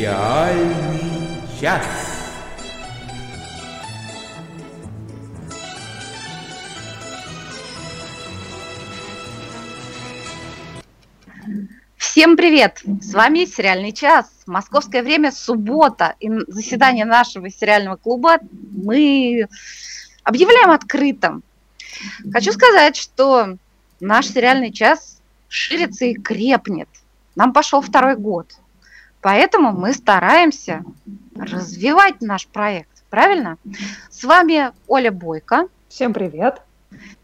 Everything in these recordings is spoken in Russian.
Сериальный час. Всем привет! С вами «Сериальный час». Московское время, суббота. И заседание нашего сериального клуба мы объявляем открытым. Хочу сказать, что наш сериальный час ширится и крепнет. Нам пошел второй год. Поэтому мы стараемся развивать наш проект. Правильно? С вами Оля Бойко. Всем привет.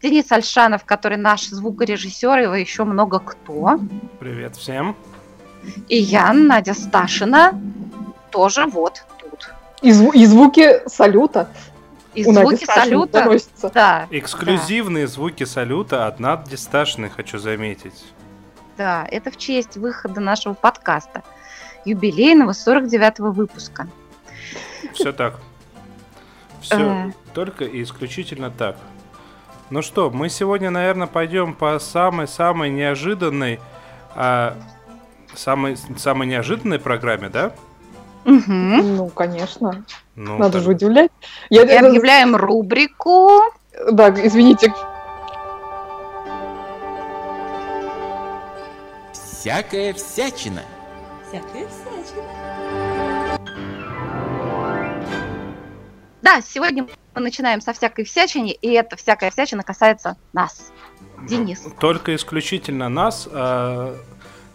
Денис Альшанов, который наш звукорежиссер, его еще много кто. Привет всем. И я, Надя Сташина, тоже вот тут. И, зву- и звуки салюта. И У Нади звуки Сташиной салюта. доносятся. Да, Эксклюзивные звуки салюта от Нади Сташиной, хочу заметить. да, это в честь выхода нашего подкаста, юбилейного 49-го выпуска. Все так. Все Э. только и исключительно так. Ну что, мы сегодня, наверное, пойдем по самой-самой неожиданной, а, самой, самой неожиданной программе, да? Ну, конечно. Ну, Надо так- же удивлять. Я, И объявляем рубрику Да, извините. Всякая всячина. Всякая всячина. Да, сегодня мы начинаем со всякой всячини, и эта всякая всячина касается нас. Денис. Только исключительно нас а,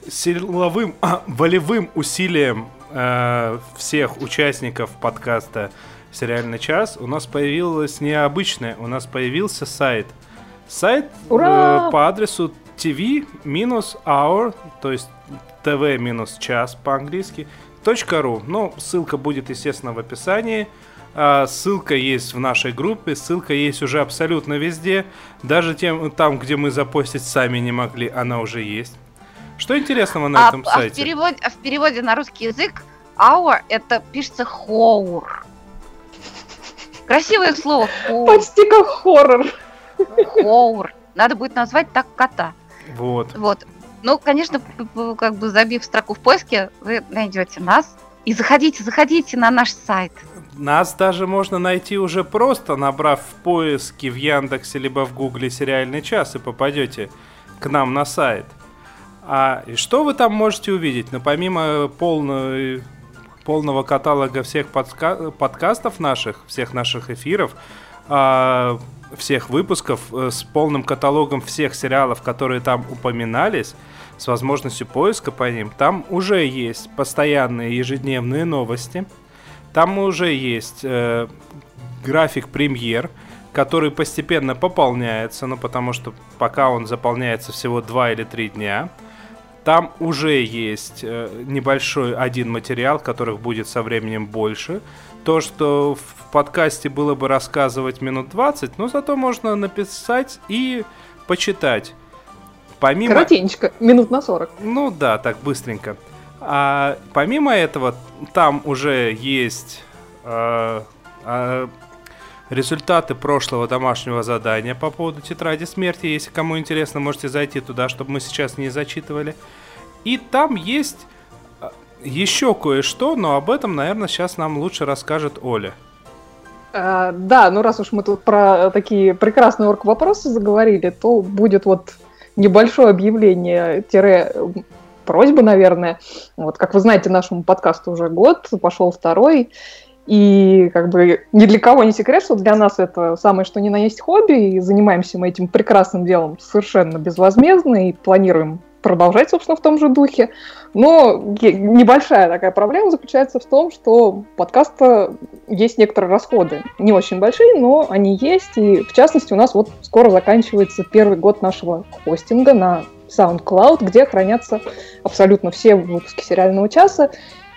силовым, а, волевым усилием а, всех участников подкаста «Сериальный час» у нас появилось необычное, у нас появился сайт. Сайт Ура! э, по адресу tv-hour, то есть tv-час по-английски, .ru. Ну, ссылка будет, естественно, в описании. А, ссылка есть в нашей группе, ссылка есть уже абсолютно везде. Даже тем, там, где мы запостить сами не могли, она уже есть. Что интересного на А, этом а в сайте? переводе, а в переводе на русский язык hour это пишется хоур. Красивое слово хоур. Почти как хоррор. хоур. Надо будет назвать так кота. Вот. Вот. Ну, конечно, как бы забив строку в поиске, вы найдете нас. И заходите, заходите на наш сайт. Нас даже можно найти уже просто, набрав в поиске в Яндексе либо в Гугле «Сериальный час» и попадете к нам на сайт. А и что вы там можете увидеть? Ну, помимо полной, полного каталога всех подска- подкастов наших, всех наших эфиров, а, всех выпусков э, с полным каталогом всех сериалов, которые там упоминались, с возможностью поиска по ним, там уже есть постоянные ежедневные новости. Там уже есть э, график премьер, который постепенно пополняется, ну потому что пока он заполняется всего 2 или 3 дня. Там уже есть э, небольшой один материал, которых будет со временем больше. То, что в подкасте было бы рассказывать минут 20, но зато можно написать и почитать. Помимо... Коротенечко, минут на 40. Ну да, так быстренько. А помимо этого, там уже есть э, э, результаты прошлого домашнего задания по поводу тетради смерти. Если кому интересно, можете зайти туда, чтобы мы сейчас не зачитывали. И там есть э, еще кое-что, но об этом, наверное, сейчас нам лучше расскажет Оля. А, да, ну раз уж мы тут про такие прекрасные орг-вопросы заговорили, то будет вот небольшое объявление, тире просьба, наверное. Вот, как вы знаете, нашему подкасту уже год, пошел второй. И как бы ни для кого не секрет, что для нас это самое что ни на есть хобби, и занимаемся мы этим прекрасным делом совершенно безвозмездно, и планируем продолжать, собственно, в том же духе. Но небольшая такая проблема заключается в том, что у подкаста есть некоторые расходы. Не очень большие, но они есть. И в частности, у нас вот скоро заканчивается первый год нашего хостинга на SoundCloud, где хранятся абсолютно все выпуски сериального часа.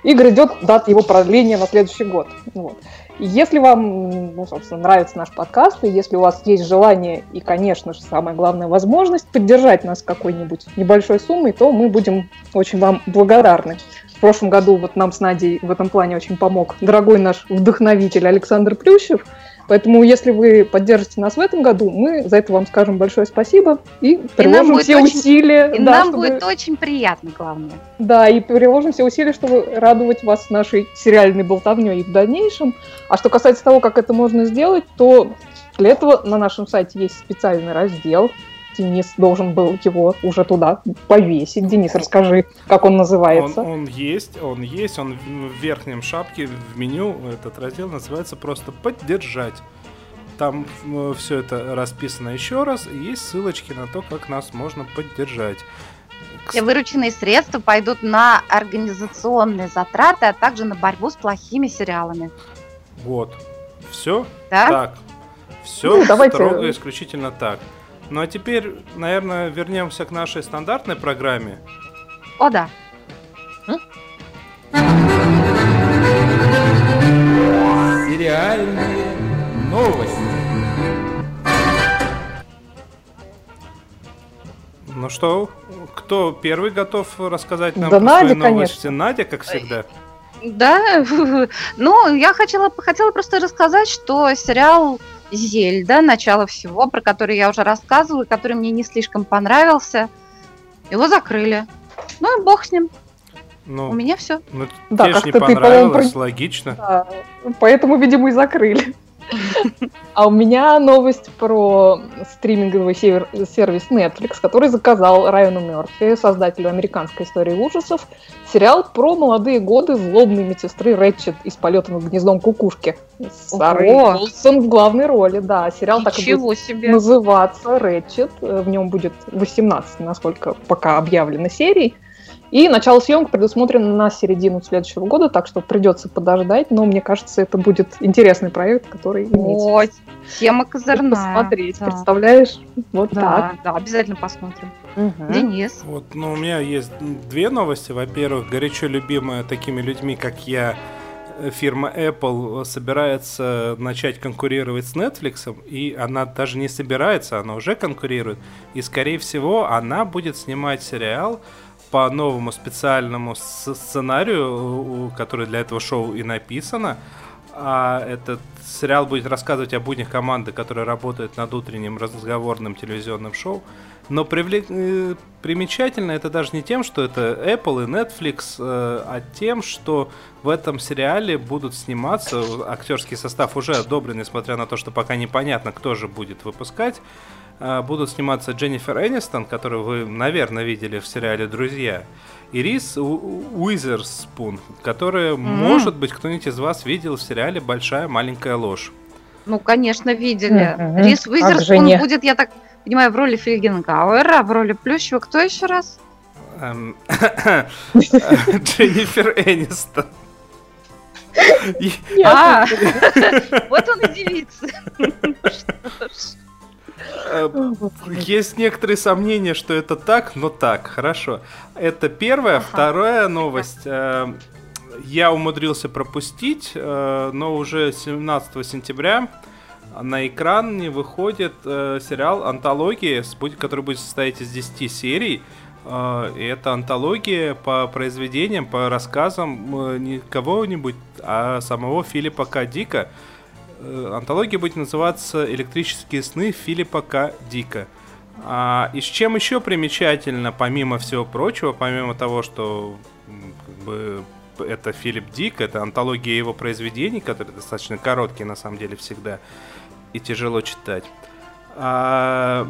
И грядет дата его продления на следующий год. Вот. Если вам, ну, собственно, нравится наш подкаст, и если у вас есть желание и, конечно же, самая главная возможность поддержать нас какой-нибудь небольшой суммой, то мы будем очень вам благодарны. В прошлом году вот нам с Надей в этом плане очень помог дорогой наш вдохновитель Александр Плющев. Поэтому, если вы поддержите нас в этом году, мы за это вам скажем большое спасибо и приложим будет все очень- усилия. И да, нам чтобы- будет очень приятно, главное. Да, и приложим все усилия, чтобы радовать вас нашей сериальной болтовней и в дальнейшем. А что касается того, как это можно сделать, то для этого на нашем сайте есть специальный раздел. Денис должен был его уже туда повесить. Денис, расскажи, как он Он, называется. он есть, он есть, он в в верхнем шапке в меню этот раздел называется просто поддержать. Там все это расписано еще раз, и есть ссылочки на то, как нас можно поддержать. Все вырученные средства пойдут на организационные затраты, а также на борьбу с плохими сериалами. Вот. Все Да? так. Все Ну, давайте- строго исключительно так. Ну а теперь, наверное, вернемся к нашей стандартной программе. О, да. Сериальные новости. Ну что, кто первый готов рассказать нам Да про Надя, свои новости? конечно. Надя, как всегда. Да, ну, я хотела, хотела просто рассказать, что сериал Зельда, начало всего, про который я уже рассказывала, и который мне не слишком понравился, его закрыли. Ну и бог с ним. Ну, У меня все. ну Да, тебе ж не как-то ты, по-моему, понравилось, про- логично. Да, поэтому, видимо, и закрыли. А у меня новость про стриминговый сервис Netflix, который заказал Райану Мерфи, создателю американской истории ужасов, сериал про молодые годы злобной медсестры Рэтчет из полета над гнездом кукушки. С Сарой Ого! Полсон в главной роли, да. Сериал так и будет Ничего себе. называться Рэтчет. Э, В нем будет 18, насколько пока объявлено серий. И начало съемок предусмотрено на середину следующего года, так что придется подождать, но мне кажется, это будет интересный проект, который имеет О, тема козырная. посмотреть. Да. Представляешь? Вот Да, да, обязательно посмотрим. так. Денис. Вот, ну, у меня есть две новости. Во-первых, горячо любимая такими людьми, как я, э, фирма Apple собирается начать конкурировать с Netflix, и она даже не собирается, она уже конкурирует. И, скорее всего, она будет снимать сериал по новому специальному сценарию, который для этого шоу и написано. А этот сериал будет рассказывать о буднях команды, которая работает над утренним разговорным телевизионным шоу. Но привлек- э, примечательно это даже не тем, что это Apple и Netflix, э, а тем, что в этом сериале будут сниматься, актерский состав уже одобрен, несмотря на то, что пока непонятно, кто же будет выпускать. Э, Будут сниматься Дженнифер Энистон, которую вы, наверное, видели в сериале «Друзья», и Рис Уизерспун, которая, может быть, кто-нибудь из вас видел в сериале «Большая маленькая ложь». Ну, конечно, видели. Мгм. Рис же Уизерспун будет, я так понимаю, в роли Фельгенгауэра, а в роли Плющева кто еще раз? Эм, Дженнифер Энистон. А, вот он и девица. э, Есть некоторые сомнения, что это так, но так, хорошо. Это первая. Ага. Вторая новость. э, Я умудрился пропустить, э, но уже 17 сентября на экран не выходит сериал «Антология», который будет состоять из 10 серий. И это антология по произведениям, по рассказам не кого-нибудь, а самого Филиппа К. Дика. Э, Антология будет называться «Электрические сны Филиппа К. Дика». А, и с чем еще примечательно, помимо всего прочего, помимо того, что как бы, это Филипп Дик, это антология его произведений, которые достаточно короткие на самом деле всегда и тяжело читать. А,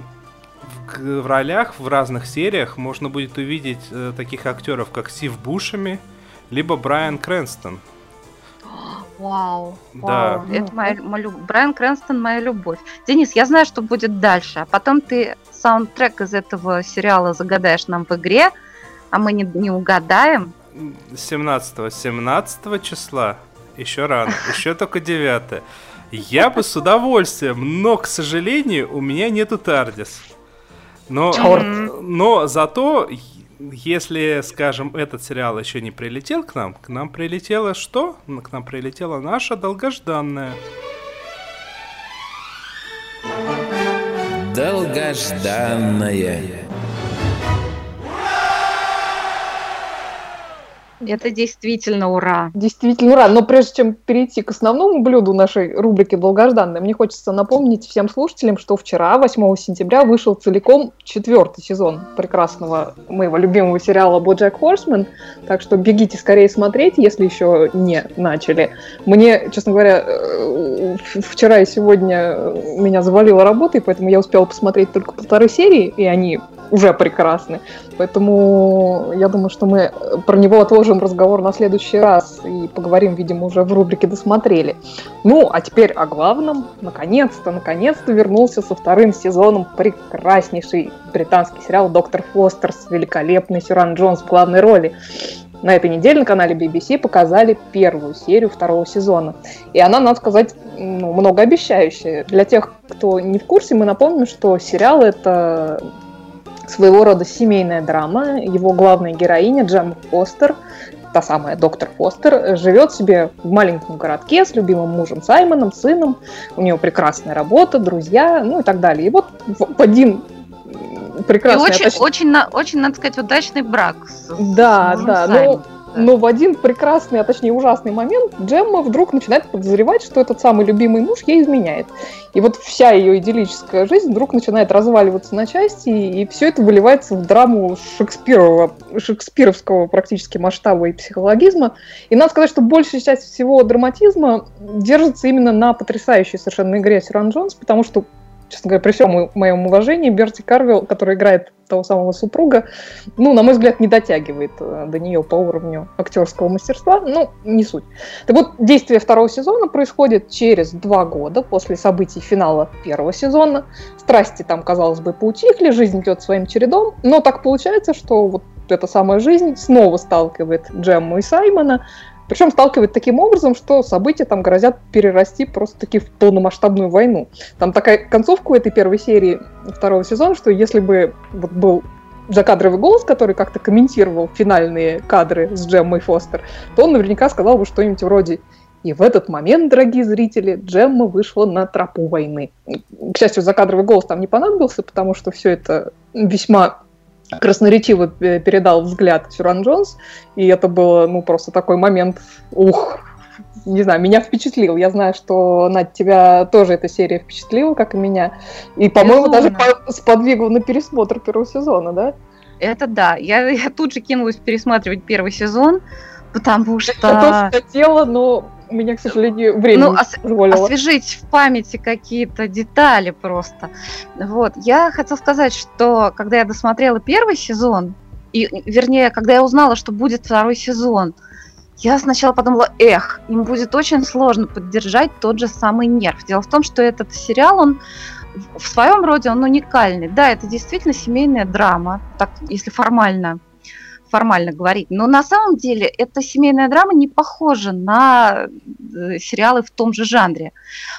в, в ролях в разных сериях можно будет увидеть э, таких актеров, как Сив Бушами, либо Брайан Крэнстон. Вау, Да. вау, это моя, моя люб- Брайан Крэнстон моя любовь. Денис, я знаю, что будет дальше, а потом ты саундтрек из этого сериала загадаешь нам в игре, а мы не, не угадаем. 17 17 числа еще рано, еще только 9 Я бы с удовольствием, но, к сожалению, у меня нету Тардис. Но, но зато, если, скажем, этот сериал еще не прилетел к нам, к нам прилетело что? К нам прилетела наша долгожданная. Долгожданная. Это действительно ура. Действительно ура. Но прежде чем перейти к основному блюду нашей рубрики «Долгожданной», мне хочется напомнить всем слушателям, что вчера, 8 сентября, вышел целиком четвертый сезон прекрасного моего любимого сериала «Боджек Хорсман». Так что бегите скорее смотреть, если еще не начали. Мне, честно говоря, э, вчера и сегодня меня завалила работа, и поэтому я успела посмотреть только полторы серии, и они уже прекрасны. Поэтому я думаю, что мы про него отложим разговор на следующий раз и поговорим, видимо, уже в рубрике «Досмотрели». Ну, а теперь о главном. Наконец-то, наконец-то вернулся со вторым сезоном прекраснейший британский сериал «Доктор Фостер» с великолепной Сюран Джонс в главной роли. На этой неделе на канале BBC показали первую серию второго сезона. И она, надо сказать, ну, многообещающая. Для тех, кто не в курсе, мы напомним, что сериал это своего рода семейная драма. Его главная героиня Джем Фостер, та самая доктор Фостер, живет себе в маленьком городке с любимым мужем Саймоном, сыном. У нее прекрасная работа, друзья, ну и так далее. И вот в один прекрасный... И очень, точ... очень, очень, надо сказать, удачный брак. С, да, с да. Ну, но в один прекрасный, а точнее ужасный момент Джемма вдруг начинает подозревать, что этот самый любимый муж ей изменяет. И вот вся ее идиллическая жизнь вдруг начинает разваливаться на части, и все это выливается в драму шекспировского практически масштаба и психологизма. И надо сказать, что большая часть всего драматизма держится именно на потрясающей совершенно игре Сиран Джонс, потому что честно говоря, при всем моем уважении, Берти Карвилл, который играет того самого супруга, ну, на мой взгляд, не дотягивает э, до нее по уровню актерского мастерства, ну, не суть. Так вот, действие второго сезона происходит через два года после событий финала первого сезона. Страсти там, казалось бы, поутихли, жизнь идет своим чередом, но так получается, что вот эта самая жизнь снова сталкивает Джемму и Саймона причем сталкивает таким образом, что события там грозят перерасти просто-таки в полномасштабную войну. Там такая концовка у этой первой серии второго сезона, что если бы вот был закадровый голос, который как-то комментировал финальные кадры с Джеммой Фостер, то он наверняка сказал бы что-нибудь вроде и в этот момент, дорогие зрители, Джемма вышла на тропу войны. К счастью, закадровый голос там не понадобился, потому что все это весьма красноречиво передал взгляд Сюран Джонс, и это было, ну, просто такой момент, ух, не знаю, меня впечатлил. Я знаю, что, Надь, тебя тоже эта серия впечатлила, как и меня. И, по-моему, даже по сподвигла на пересмотр первого сезона, да? Это да. Я, я тут же кинулась пересматривать первый сезон, потому что... Я тоже хотела, но у меня, к сожалению, время ну, ос- позволило. освежить в памяти какие-то детали просто. Вот. Я хотела сказать, что когда я досмотрела первый сезон, и, вернее, когда я узнала, что будет второй сезон, я сначала подумала, эх, им будет очень сложно поддержать тот же самый нерв. Дело в том, что этот сериал, он в своем роде он уникальный. Да, это действительно семейная драма, так, если формально формально говорить. Но на самом деле эта семейная драма не похожа на э, сериалы в том же жанре,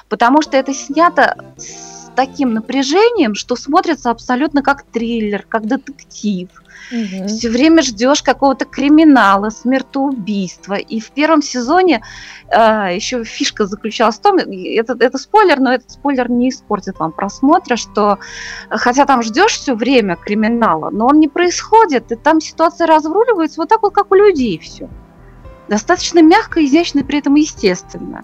потому что это снято с таким напряжением, что смотрится абсолютно как триллер, как детектив. Угу. Все время ждешь какого-то криминала, смертоубийства. И в первом сезоне э, еще фишка заключалась в том, это, это спойлер, но этот спойлер не испортит вам просмотра, что хотя там ждешь все время криминала, но он не происходит, и там ситуация разруливается вот так вот, как у людей все. Достаточно мягко, изящно, при этом естественно.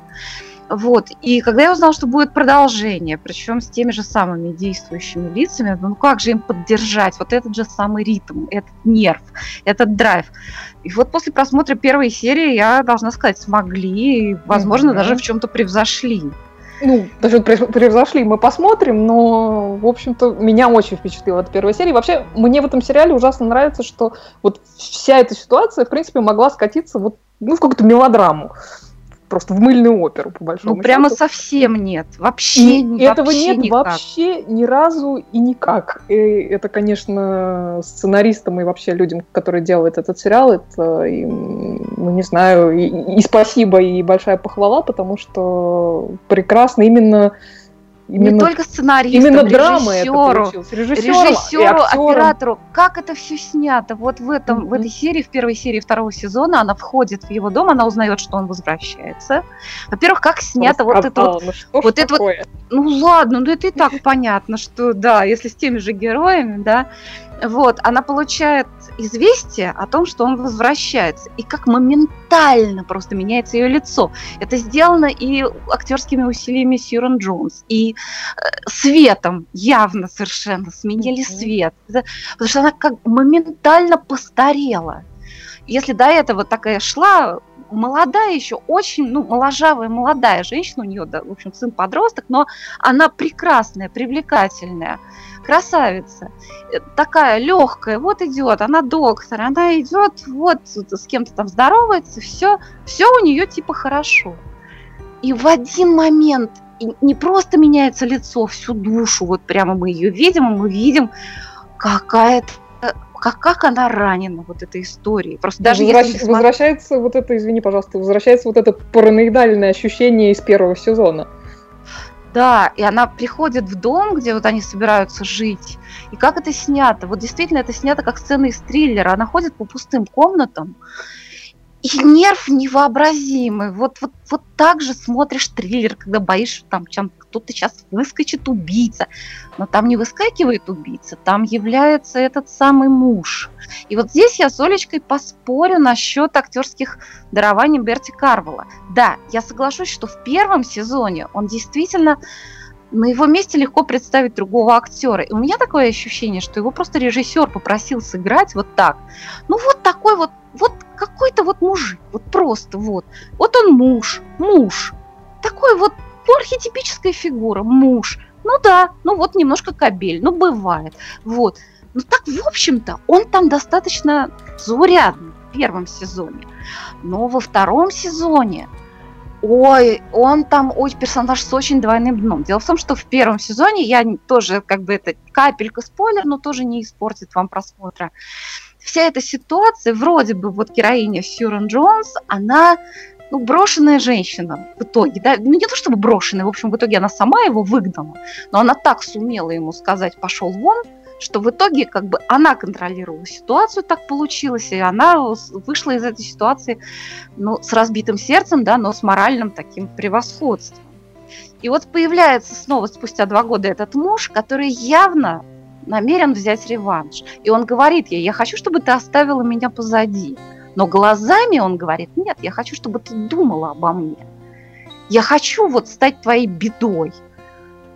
Вот. И когда я узнала, что будет продолжение, причем с теми же самыми действующими лицами, ну как же им поддержать вот этот же самый ритм, этот нерв, этот драйв. И вот после просмотра первой серии я должна сказать, смогли, и, возможно, mm-hmm. даже в чем-то превзошли. Ну, даже превзошли, мы посмотрим, но, в общем-то, меня очень впечатлила эта первая серия. Вообще, мне в этом сериале ужасно нравится, что вот вся эта ситуация, в принципе, могла скатиться вот ну, в какую-то мелодраму просто в мыльную оперу, по большому Ну, прямо счету. совсем нет. Вообще, и вообще этого нет никак. вообще ни разу и никак. И это, конечно, сценаристам и вообще людям, которые делают этот сериал, это, им, ну, не знаю, и, и спасибо, и большая похвала, потому что прекрасно именно Именно, не только сценаристам, именно драма режиссеру, это режиссеру, режиссеру оператору. Как это все снято? Вот в этом, mm-hmm. в этой серии, в первой серии второго сезона, она входит в его дом, она узнает, что он возвращается. Во-первых, как снято вот это вот, ну, вот это вот. Ну ладно, ну это и так понятно, что да, если с теми же героями, да, вот, она получает известие о том, что он возвращается, и как моментально просто меняется ее лицо. Это сделано и актерскими усилиями Сьюрен Джонс, и э, светом явно совершенно сменили свет, потому что она как моментально постарела. Если до этого такая шла молодая еще, очень, ну, моложавая молодая женщина, у нее, да, в общем, сын подросток, но она прекрасная, привлекательная, красавица, э, такая легкая, вот идет, она доктор, она идет, вот с кем-то там здоровается, все, все у нее типа хорошо. И в один момент не просто меняется лицо, всю душу, вот прямо мы ее видим, мы видим какая-то как, как она ранена вот этой историей. Просто даже Возвращ... если возвращается вот это, извини, пожалуйста, возвращается вот это параноидальное ощущение из первого сезона. Да, и она приходит в дом, где вот они собираются жить. И как это снято? Вот действительно это снято как сцена из триллера. Она ходит по пустым комнатам, и нерв невообразимый. Вот, вот, вот так же смотришь триллер, когда боишься, там, чем кто-то сейчас выскочит убийца. Но там не выскакивает убийца, там является этот самый муж. И вот здесь я с Олечкой поспорю насчет актерских дарований Берти Карвела. Да, я соглашусь, что в первом сезоне он действительно на его месте легко представить другого актера. И у меня такое ощущение, что его просто режиссер попросил сыграть вот так. Ну вот такой вот, вот какой-то вот мужик, вот просто вот. Вот он муж, муж. Такой вот архетипическая фигура, муж. Ну да, ну вот немножко кабель, ну бывает. Вот. Ну так, в общем-то, он там достаточно заурядный в первом сезоне. Но во втором сезоне Ой, он там ой, персонаж с очень двойным дном. Дело в том, что в первом сезоне я тоже, как бы это капелька спойлер, но тоже не испортит вам просмотра. Вся эта ситуация, вроде бы вот героиня Сьюрен Джонс, она ну, брошенная женщина в итоге, да, ну не то чтобы брошенная, в общем, в итоге она сама его выгнала, но она так сумела ему сказать «пошел вон», что в итоге как бы она контролировала ситуацию, так получилось, и она вышла из этой ситуации ну, с разбитым сердцем, да, но с моральным таким превосходством. И вот появляется снова спустя два года этот муж, который явно намерен взять реванш. И он говорит ей, я хочу, чтобы ты оставила меня позади. Но глазами он говорит, нет, я хочу, чтобы ты думала обо мне. Я хочу вот стать твоей бедой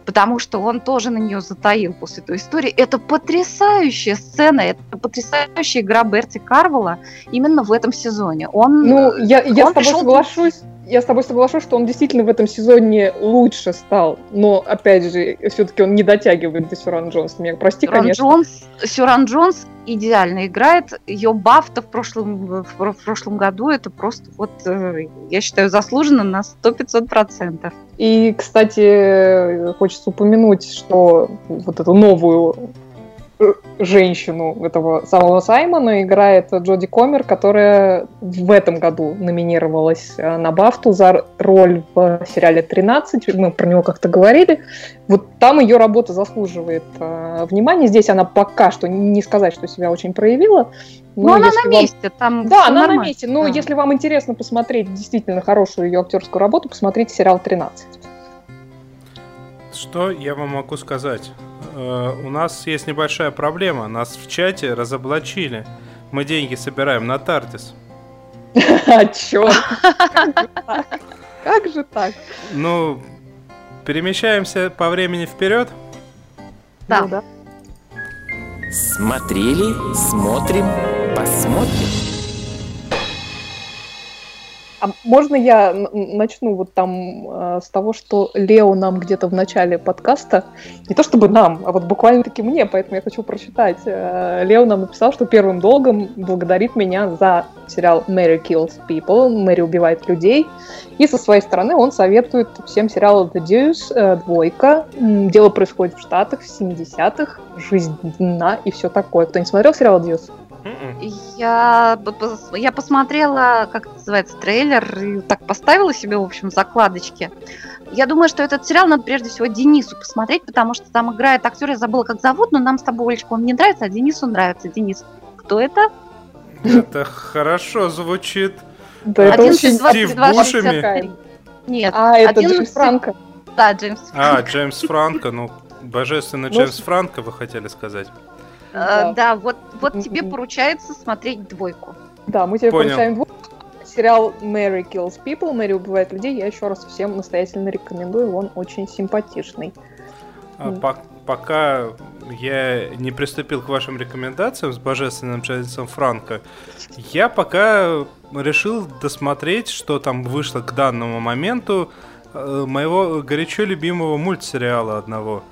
потому что он тоже на нее затаил после той истории. Это потрясающая сцена, это потрясающая игра Берти Карвела именно в этом сезоне. Он, ну, я, я он с тобой пришел... соглашусь. Я с тобой соглашусь, что он действительно в этом сезоне лучше стал, но, опять же, все-таки он не дотягивает до Сюран Джонс. Меня прости, Сюран конечно. Джонс, Сюран Джонс идеально играет. Ее бафта в прошлом, в, прошлом году это просто вот, э, я считаю, заслуженно на 100-500%. И, кстати, хочется упомянуть, что вот эту новую женщину этого самого Саймона играет Джоди Комер, которая в этом году номинировалась э, на Бафту за роль в сериале «13». Мы про него как-то говорили. Вот там ее работа заслуживает э, внимания. Здесь она пока что не сказать, что себя очень проявила. Но, но она на вам... месте. Там да, она нормально. на месте. Но да. если вам интересно посмотреть действительно хорошую ее актерскую работу, посмотрите сериал «13». Что я вам могу сказать? Э, у нас есть небольшая проблема. Нас в чате разоблачили. Мы деньги собираем на Тартис. А, черт! Как же так? Ну, перемещаемся по времени вперед? Да. Ну Смотрели, смотрим, посмотрим. А можно я начну вот там э, с того, что Лео нам где-то в начале подкаста, не то чтобы нам, а вот буквально-таки мне, поэтому я хочу прочитать. Э, Лео нам написал, что первым долгом благодарит меня за сериал Mary Kills People, Мэри убивает людей, и со своей стороны он советует всем сериал The Deuce, э, Двойка, дело происходит в Штатах, в 70-х, жизнь дна и все такое. Кто не смотрел сериал Deuce? Я, я посмотрела, как называется, трейлер, и так поставила себе, в общем, закладочки. Я думаю, что этот сериал надо прежде всего Денису посмотреть, потому что там играет актер, я забыла, как зовут, но нам с тобой, Олечка, он не нравится, а Денису нравится. Денис, кто это? Это хорошо звучит. Да, это очень Стив Бушами. Нет. А, это Джеймс Франко. Да, Джеймс Франко. А, Джеймс Франко, ну, божественный Джеймс Франко, вы хотели сказать. Э, Да. Да, вот, вот тебе поручается смотреть двойку. Да, мы тебе Понял. поручаем двух. Сериал Mary Kills People, Мэри убивает людей. Я еще раз всем настоятельно рекомендую. Он очень симпатичный. А пок- пока я не приступил к вашим рекомендациям с божественным Джеймсом Франко, я пока решил досмотреть, что там вышло к данному моменту э, моего горячо любимого мультсериала одного.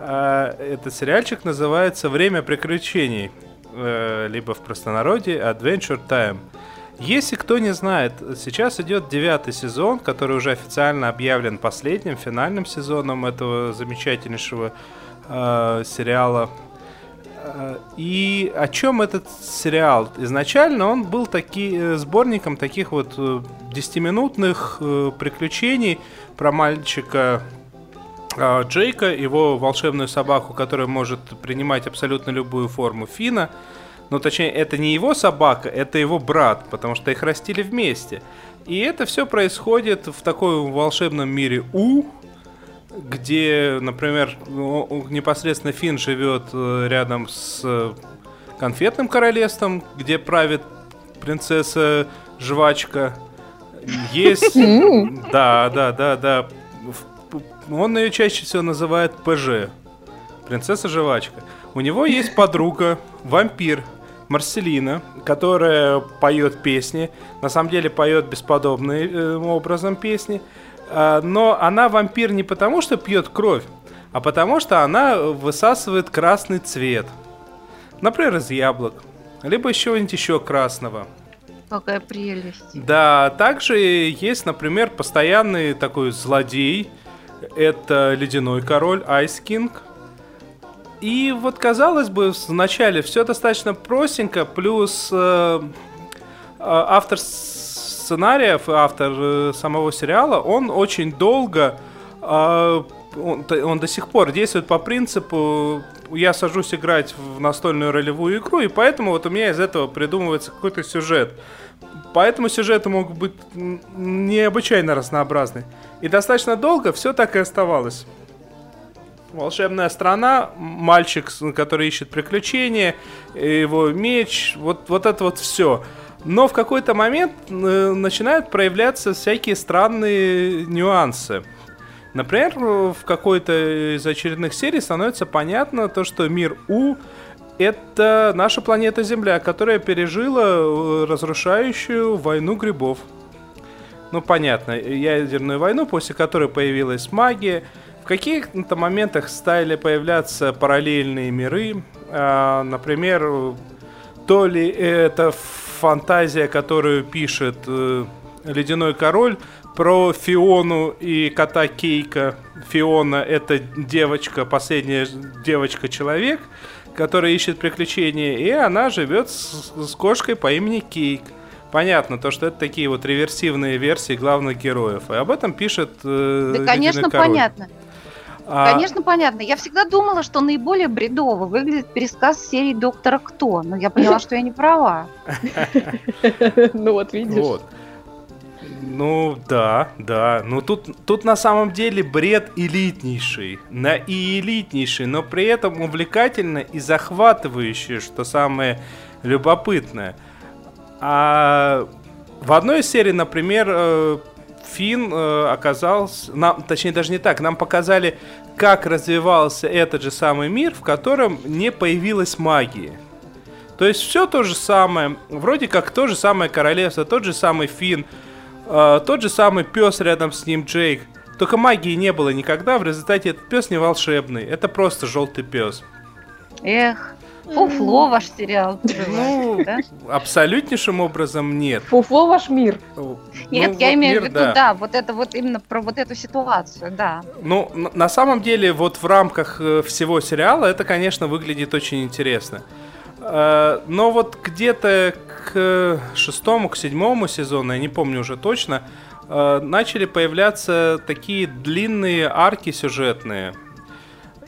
А, Этот сериальчик называется «Время приключений», э, либо в простонародье «Adventure Time». Если кто не знает, сейчас идет девятый сезон, который уже официально объявлен последним, финальным сезоном этого замечательнейшего э, сериала. Э, И о чем этот сериал? Изначально он был таки, э, сборником таких вот э, 10-минутных э, приключений про мальчика Джейка, его волшебную собаку, которая может принимать абсолютно любую форму Фина. Ну, точнее, это не его собака, это его брат, потому что их растили вместе. И это все происходит в таком волшебном мире У, где, например, непосредственно Финн живет э, рядом с э, конфетным королевством, где правит принцесса жвачка. Есть... Да, да, да, да. В- Он ее чаще всего называет ПЖ. Принцесса жвачка. У него есть подруга, вампир, Марселина, которая поет песни. На самом деле поет бесподобным э, образом песни. А, Но она вампир не потому, что пьет кровь, а потому что она высасывает красный цвет. Например, из яблок. Либо из чего-нибудь еще красного. Какая прелесть. Да, также есть, например, постоянный такой злодей. Это ледяной король Ice King. И вот, казалось бы, вначале все достаточно простенько, плюс э, э, автор сценариев автор э, самого сериала, он очень долго, э, он, он до сих пор действует по принципу я сажусь играть в настольную ролевую игру, и поэтому вот у меня из этого придумывается какой-то сюжет. Поэтому сюжеты могут быть необычайно разнообразны. И достаточно долго все так и оставалось. Волшебная страна, мальчик, который ищет приключения, его меч, вот, вот это вот все. Но в какой-то момент э, начинают проявляться всякие странные нюансы. Например, в какой-то из очередных серий становится понятно то, что мир У это наша планета Земля, которая пережила э, разрушающую войну грибов. Ну, понятно, ядерную войну, после которой появилась магия. В каких-то моментах стали появляться параллельные миры. А, например, то ли это фантазия, которую пишет э, Ледяной Король про Фиону и кота Кейка. Фиона это девочка, последняя девочка-человек, которая ищет приключения, и она живет с, с кошкой по имени Кейк. Понятно, то, что это такие вот реверсивные версии главных героев. И об этом пишет э, Да, конечно, Король. понятно. А, Конечно, понятно. Я всегда думала, что наиболее бредово выглядит пересказ серии Доктора Кто, но я поняла, что я не права. Ну вот, видишь. Ну да, да. Ну тут, тут на самом деле бред элитнейший. На и элитнейший, но при этом увлекательно и захватывающий, что самое любопытное. А в одной из серий, например, э, Финн э, оказался... Нам, точнее, даже не так. Нам показали, как развивался этот же самый мир, в котором не появилась магия. То есть все то же самое, вроде как то же самое королевство, тот же самый Финн, э, тот же самый пес рядом с ним Джейк. Только магии не было никогда, в результате этот пес не волшебный, это просто желтый пес. Эх, фуфло ваш сериал. Ну, да? абсолютнейшим образом нет. Фуфло ваш мир. Нет, Ну, я вот имею в виду, да. вот это вот именно про вот эту ситуацию, да. Ну, на самом деле, вот в рамках э, всего сериала это, конечно, выглядит очень интересно. Э, Но вот где-то к шестому, к седьмому сезону, я не помню уже точно, э, начали появляться такие длинные арки сюжетные.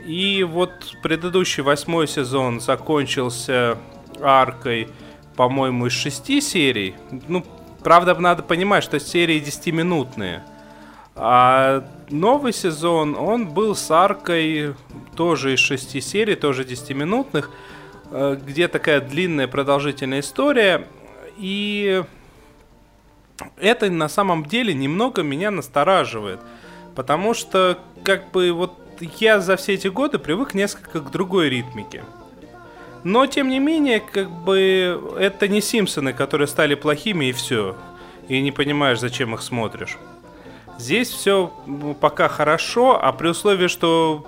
И вот предыдущий восьмой сезон закончился аркой, по-моему, из шести серий. Ну, правда, надо понимать, что серии 10-минутные. А новый сезон, он был с аркой тоже из шести серий, тоже 10-минутных. э, где такая длинная продолжительная история. И это на самом деле немного меня настораживает. Потому что, как бы, вот я за все эти годы привык несколько к другой ритмике. Но, тем не менее, как бы, это не Симпсоны, которые стали плохими и все. И не понимаешь, зачем их смотришь. Здесь все пока хорошо, а при условии, что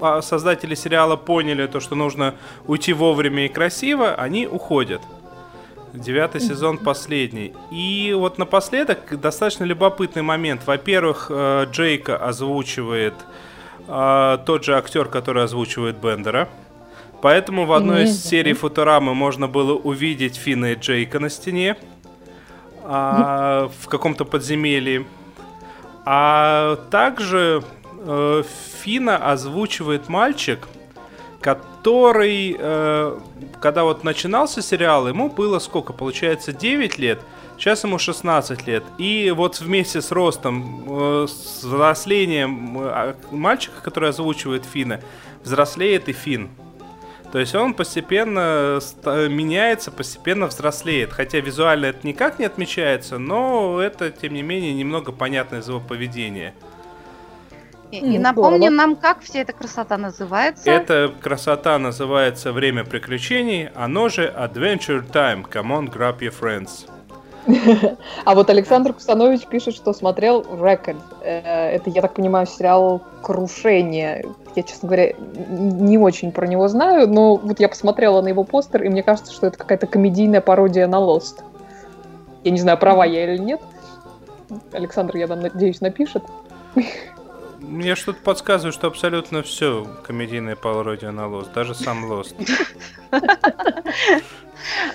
а, создатели сериала поняли то, что нужно уйти вовремя и красиво, они уходят. Девятый сезон последний. И вот напоследок достаточно любопытный момент. Во-первых, э, Джейка озвучивает э, тот же актер, который озвучивает Бендера. Поэтому в одной из серий Футурамы можно было увидеть Фина и Джейка на стене а, в каком-то подземелье. А также э, Фина озвучивает мальчик, который, э, когда вот начинался сериал, ему было сколько? Получается 9 лет. Сейчас ему 16 лет. И вот вместе с ростом, э, с взрослением э, мальчика, который озвучивает Фина, взрослеет и Фин. То есть он постепенно меняется, постепенно взрослеет. Хотя визуально это никак не отмечается, но это, тем не менее, немного понятно из его поведения. И, и напомни нам, как вся эта красота называется. Эта красота называется «Время приключений», оно же «Adventure Time». Come on, grab your friends. А вот Александр Кусанович пишет, что смотрел Record. Э, это, я так понимаю, сериал «Крушение». Я, честно говоря, не очень про него знаю, но вот я посмотрела на его постер, и мне кажется, что это какая-то комедийная пародия на Lost. Я не знаю, права я или нет. Александр, я там надеюсь, напишет. Мне что-то подсказывает, что абсолютно все комедийная пародия на Lost, даже сам Lost.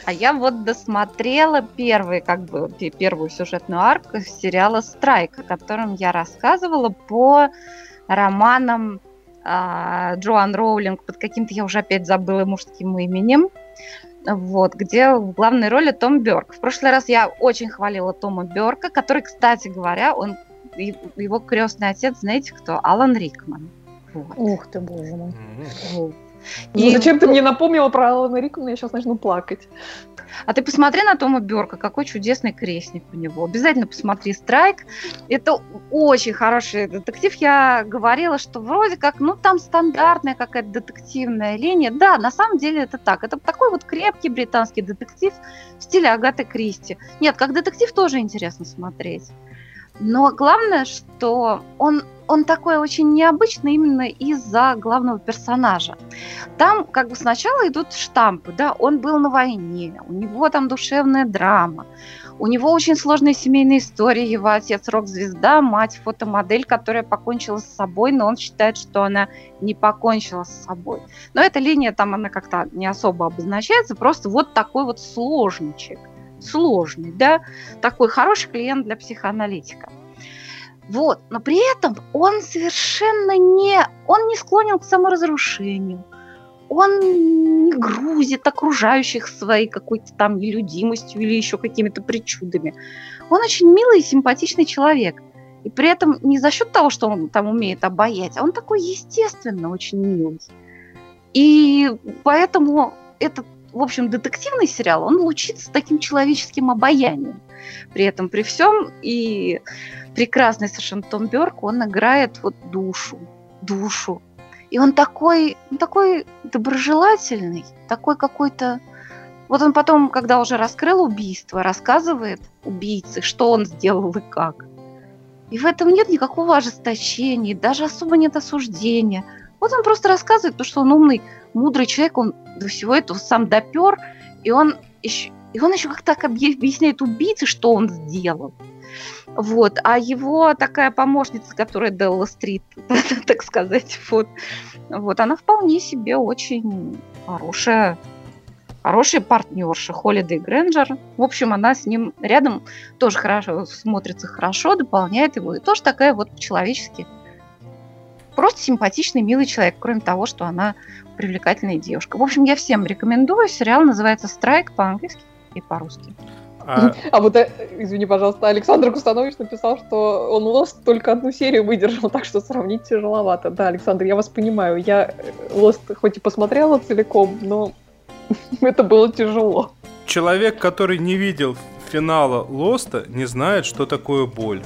А я вот досмотрела первый, как бы, первую сюжетную арку сериала «Страйк», о котором я рассказывала по романам э, Джоан Роулинг под каким-то, я уже опять забыла мужским именем, вот, где в главной роли Том Бёрк. В прошлый раз я очень хвалила Тома Бёрка, который, кстати говоря, он его крестный отец, знаете кто? Алан Рикман. Вот. Ух ты, боже мой. Mm-hmm. И... Ну, зачем ты мне напомнила про Алана Рикмана? Я сейчас начну плакать. А ты посмотри на Тома Берка, какой чудесный крестник у него. Обязательно посмотри «Страйк». Это очень хороший детектив. Я говорила, что вроде как, ну, там стандартная какая-то детективная линия. Да, на самом деле это так. Это такой вот крепкий британский детектив в стиле Агаты Кристи. Нет, как детектив тоже интересно смотреть. Но главное, что он, он такой очень необычный именно из-за главного персонажа. Там как бы сначала идут штампы, да, он был на войне, у него там душевная драма, у него очень сложная семейная история, его отец рок-звезда, мать фотомодель, которая покончила с собой, но он считает, что она не покончила с собой. Но эта линия там, она как-то не особо обозначается, просто вот такой вот сложничек – сложный, да, такой хороший клиент для психоаналитика. Вот, но при этом он совершенно не, он не склонен к саморазрушению, он не грузит окружающих своей какой-то там нелюдимостью или еще какими-то причудами. Он очень милый и симпатичный человек. И при этом не за счет того, что он там умеет обаять, а он такой естественно очень милый. И поэтому этот в общем, детективный сериал, он лучится таким человеческим обаянием. При этом, при всем, и прекрасный совершенно Том Бёрк, он играет вот душу, душу. И он такой, он такой доброжелательный, такой какой-то... Вот он потом, когда уже раскрыл убийство, рассказывает убийце, что он сделал и как. И в этом нет никакого ожесточения, даже особо нет осуждения. Вот он просто рассказывает, то, что он умный, мудрый человек, он до всего этого сам допер, и он еще, и он еще как-то объясняет убийце, что он сделал. Вот. А его такая помощница, которая Делла Стрит, так сказать, вот, вот, она вполне себе очень хорошая хорошая партнерша Холидей Грэнджер. В общем, она с ним рядом тоже хорошо смотрится хорошо, дополняет его. И тоже такая вот человечески просто симпатичный, милый человек, кроме того, что она привлекательная девушка. В общем, я всем рекомендую. Сериал называется «Страйк» по-английски и по-русски. А, А вот, э, извини, пожалуйста, Александр Кустанович написал, что он Лост только одну серию выдержал, так что сравнить тяжеловато. Да, Александр, я вас понимаю. Я Лост хоть и посмотрела целиком, но это было тяжело. человек, который не видел финала Лоста, не знает, что такое боль.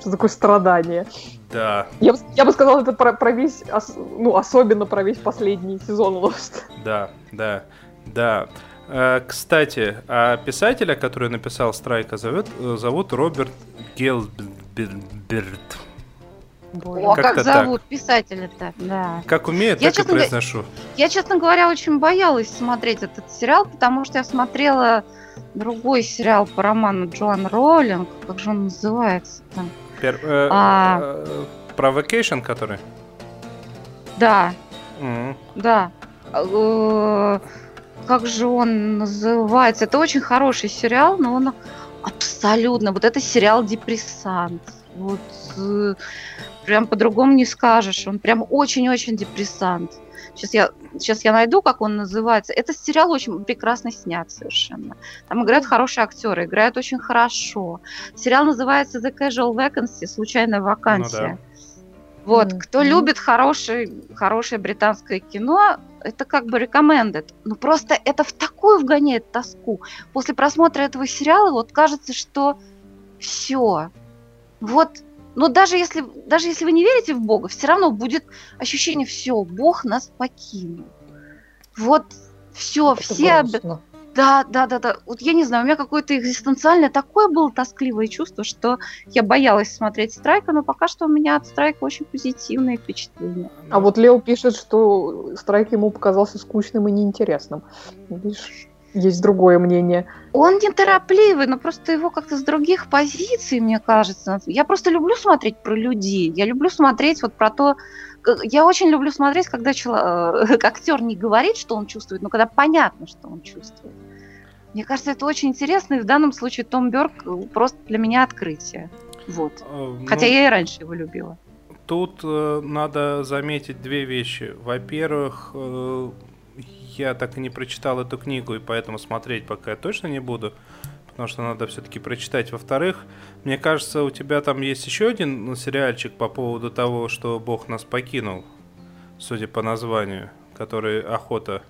Что такое страдание. Да, Я, бы- я бы сказала, это про, про весь, ос- ну, особенно про весь последний сезон Лост. да, да, да. Э, Кстати, а писателя, который написал Страйка, зовут, э, зовут Роберт Гелберт. О, как так. зовут писателя-то, да. Как умеет, Я, так и честно говоря, произношу. Я, честно говоря, очень боялась смотреть этот сериал, потому что я смотрела другой сериал по роману Джоан Роулинг. Как же он называется там? Пер- э, А. э, Про Vacation, который? Да, М. да. Э, Как же он называется? Это очень хороший сериал, но он абсолютно... Вот это сериал депрессант. Вот э, прям по-другому не скажешь. Он прям очень-очень депрессант. Сейчас я, сейчас я найду, как он называется. Этот сериал очень прекрасно снят совершенно. Там играют хорошие актеры, играют очень хорошо. Сериал называется The Casual Vacancy, случайная вакансия. Вот, Мгм. кто любит хороший, хорошее британское кино, это как бы recommended. Но просто это в такую вгоняет тоску. После просмотра этого сериала вот кажется, что все. Вот, но даже если, даже если вы не верите в Бога, все равно будет ощущение, все, Бог нас покинул. Вот все, все, об- грустно. да, да, да, да. Вот я не знаю, у меня какое-то экзистенциальное такое было тоскливое чувство, что я боялась смотреть Страйка, но пока что у меня от Страйка очень позитивные впечатления. А вот Лео пишет, что страйк ему показался скучным и неинтересным. Видишь, есть другое мнение. Он неторопливый, но просто его как-то с других позиций, мне кажется. Я просто люблю смотреть про людей. Я люблю смотреть вот про то... Я очень люблю смотреть, когда чело- э, актер не говорит, что он чувствует, но когда понятно, что он чувствует. Мне кажется, это очень интересно, и в данном случае Том Бёрк э, просто для меня открытие. Вот. Э, Хотя ну, я и раньше его любила. Тут э, надо заметить две вещи. Во-первых, э, я так и не прочитал эту книгу, и поэтому смотреть пока я точно не буду, потому что надо все-таки прочитать. Во-вторых, мне кажется, у тебя там есть еще один сериальчик по поводу того, что Бог нас покинул, судя по названию, который охота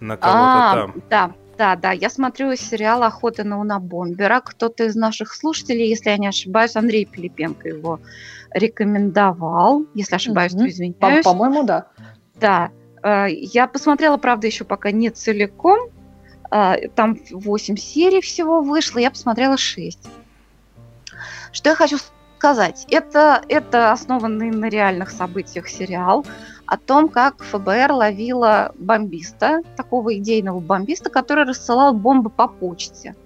на кого-то А, там. Да, да, да. Я смотрю сериал «Охота на унабомбера». Кто-то из наших слушателей, если я не ошибаюсь, Андрей Пилипенко его рекомендовал. Если ошибаюсь, Мгм. то По- извиняюсь. По-моему, да. Да. Э, Я посмотрела, правда, еще пока не целиком. Э, Там 8 серий всего вышло, я посмотрела 6. Что я хочу сказать? Это, это основанный на реальных событиях сериал о том, как ФБР ловила бомбиста, такого идейного бомбиста, который рассылал бомбы по почте.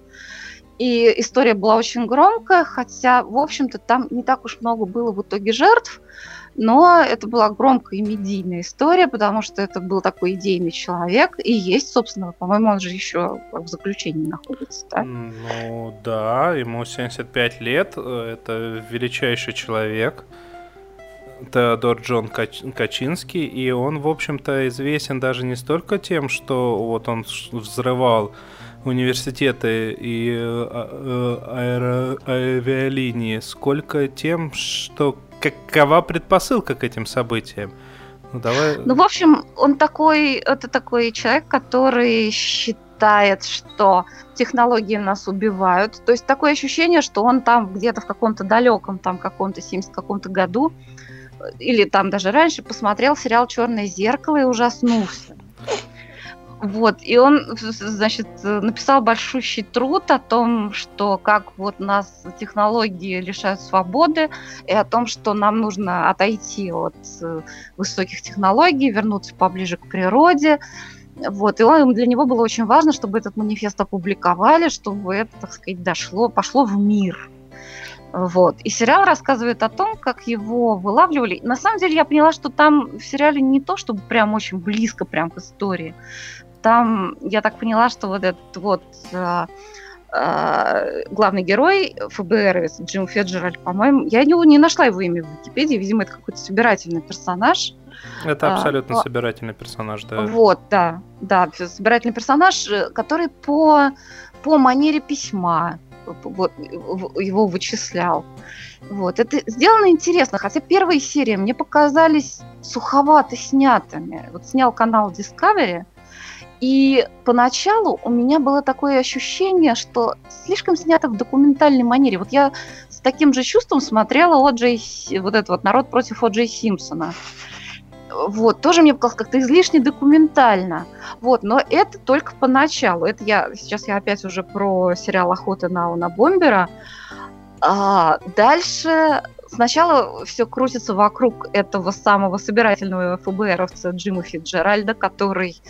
И история была очень громкая, хотя, в общем-то, там не так уж много было в итоге жертв, но это была громкая и медийная история, потому что это был такой идейный человек, и есть, собственно, по-моему, он же еще в заключении находится, да? Ну да, ему 75 лет, э, это величайший человек. Теодор Джон Кач- Качинский, и он, в общем-то, известен даже не столько тем, что вот он взрывал университеты и э, а- э, аэро- авиалинии, сколько тем, что какова предпосылка к этим событиям. Ну давай. Ну, в общем, он такой, это такой человек, который считает, что технологии нас убивают. То есть такое ощущение, что он там где-то в каком-то далеком, там каком-то 70 каком-то году, э, или там даже раньше, посмотрел сериал Черное зеркало и ужаснулся. Вот, и он, значит, написал большущий труд о том, что как вот нас технологии лишают свободы, и о том, что нам нужно отойти от э, высоких технологий, вернуться поближе к природе. Вот, и он, для него было очень важно, чтобы этот манифест опубликовали, чтобы это, так сказать, дошло, пошло в мир. Вот. И сериал рассказывает о том, как его вылавливали. На самом деле я поняла, что там в сериале не то, чтобы прям очень близко прям к истории. Там, я так поняла, что вот этот вот а, а, главный герой ФБР Джим Феджераль, по-моему, я не, не нашла его имя в Википедии, видимо, это какой-то собирательный персонаж. Это а, абсолютно а- собирательный персонаж, да. Вот, да, да, собирательный персонаж, э, который по, по манере письма вот, его вычислял. Вот. Это сделано интересно, хотя первые серии мне показались суховато снятыми. Вот снял канал Discovery, и поначалу у меня было такое ощущение, что слишком снято в документальной манере. Вот я с таким же чувством смотрела О'Джей, вот этот вот «Народ против О'Джей Симпсона». Вот, тоже мне показалось как-то излишне документально. Вот, но это только поначалу. Это я, сейчас я опять уже про сериал «Охота на Уна Бомбера». А, дальше сначала все крутится вокруг этого самого собирательного ФБРовца Джима Фиджеральда, который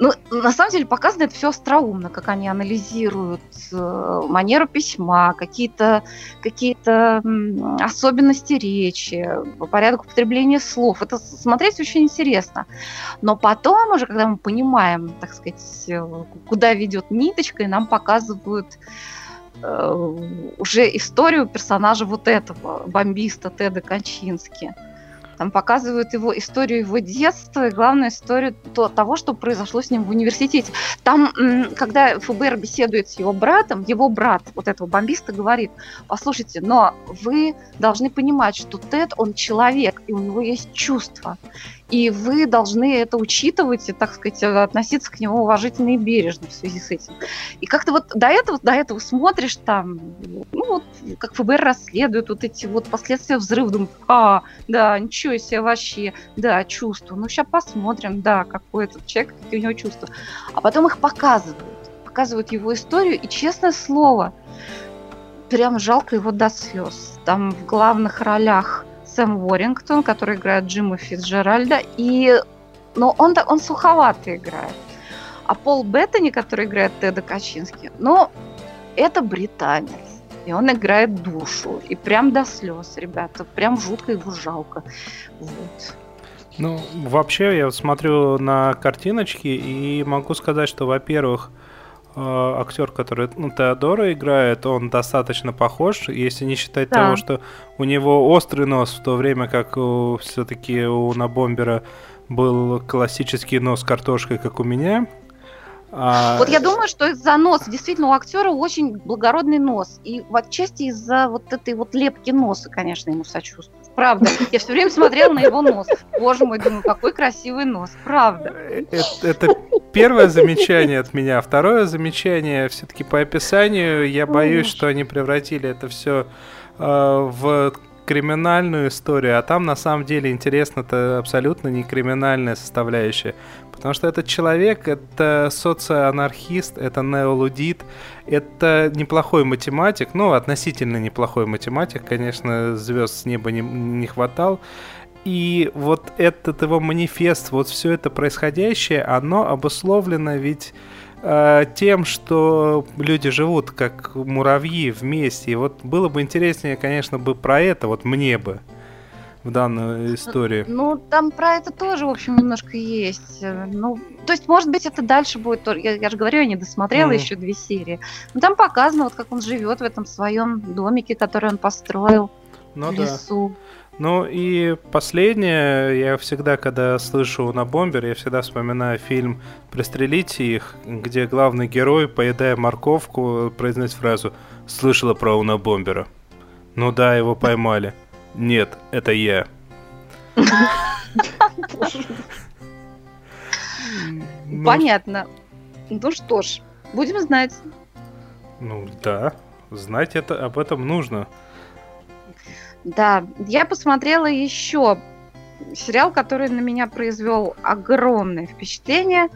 ну, на самом деле показано это все остроумно, как они анализируют э, манеру письма, какие-то какие особенности речи, порядок употребления слов. Это смотреть очень интересно. Но потом уже, когда мы понимаем, так сказать, э, куда ведет ниточка, и нам показывают э, уже историю персонажа вот этого, бомбиста Теда Кончински – там показывают его историю его детства и главную историю то, того, что произошло с ним в университете. Там, когда ФБР беседует с его братом, его брат, вот этого бомбиста, говорит, послушайте, но вы должны понимать, что Тед, он человек, и у него есть чувства. И вы должны это учитывать и, так сказать, относиться к нему уважительно и бережно в связи с этим. И как-то вот до этого, до этого смотришь там, ну вот, как ФБР расследует вот эти вот последствия взрыва, думаю, а, да, ничего себе вообще, да, чувства. Ну, сейчас посмотрим, да, какой этот человек, какие у него чувства. А потом их показывают, показывают его историю, и, честное слово, прям жалко его до слез. Там в главных ролях Сэм Уоррингтон, который играет Джима Фитджеральда, и но он, он суховато играет. А Пол Беттани, который играет Теда Качински, ну, это британец. И он играет душу. И прям до слез, ребята. Прям жутко его жалко. Вот. Ну, вообще, я смотрю на картиночки и могу сказать, что, во-первых, э, актер, который ну, Теодора играет, он достаточно похож, если не считать да. того, что у него острый нос, в то время как все-таки у Набомбера был классический нос картошкой, как у меня. А... Вот я думаю, что из-за носа, действительно, у актера очень благородный нос. И в отчасти из-за вот этой вот лепки носа, конечно, ему сочувствую. Правда. Я все время смотрела на его нос. Боже мой, думаю, какой красивый нос. Правда. Это, это первое замечание от меня. Второе замечание, все-таки по описанию, я боюсь, что они превратили это все э, в криминальную историю, а там на самом деле интересно это абсолютно не криминальная составляющая. Потому что этот человек, это социоанархист, это неолудит, это неплохой математик, ну, относительно неплохой математик, конечно, звезд с неба не, не хватал. И вот этот его манифест, вот все это происходящее, оно обусловлено ведь э, тем, что люди живут как муравьи вместе. И вот было бы интереснее, конечно, бы про это, вот мне бы в данной истории? Ну, там про это тоже, в общем, немножко есть. Ну, то есть, может быть, это дальше будет. Я, я же говорю, я не досмотрела mm. еще две серии. Но там показано, вот как он живет в этом своем домике, который он построил ну, в да. лесу. Ну и последнее, я всегда, когда слышу на бомбер, я всегда вспоминаю фильм «Пристрелите их», где главный герой, поедая морковку, произносит фразу «Слышала про Уна Бомбера». Ну да, его поймали. Нет, это я. Ну, Понятно. Ну что ж, будем знать. Ну да, знать это об этом нужно. Да, я посмотрела еще сериал, который на меня произвел огромное впечатление.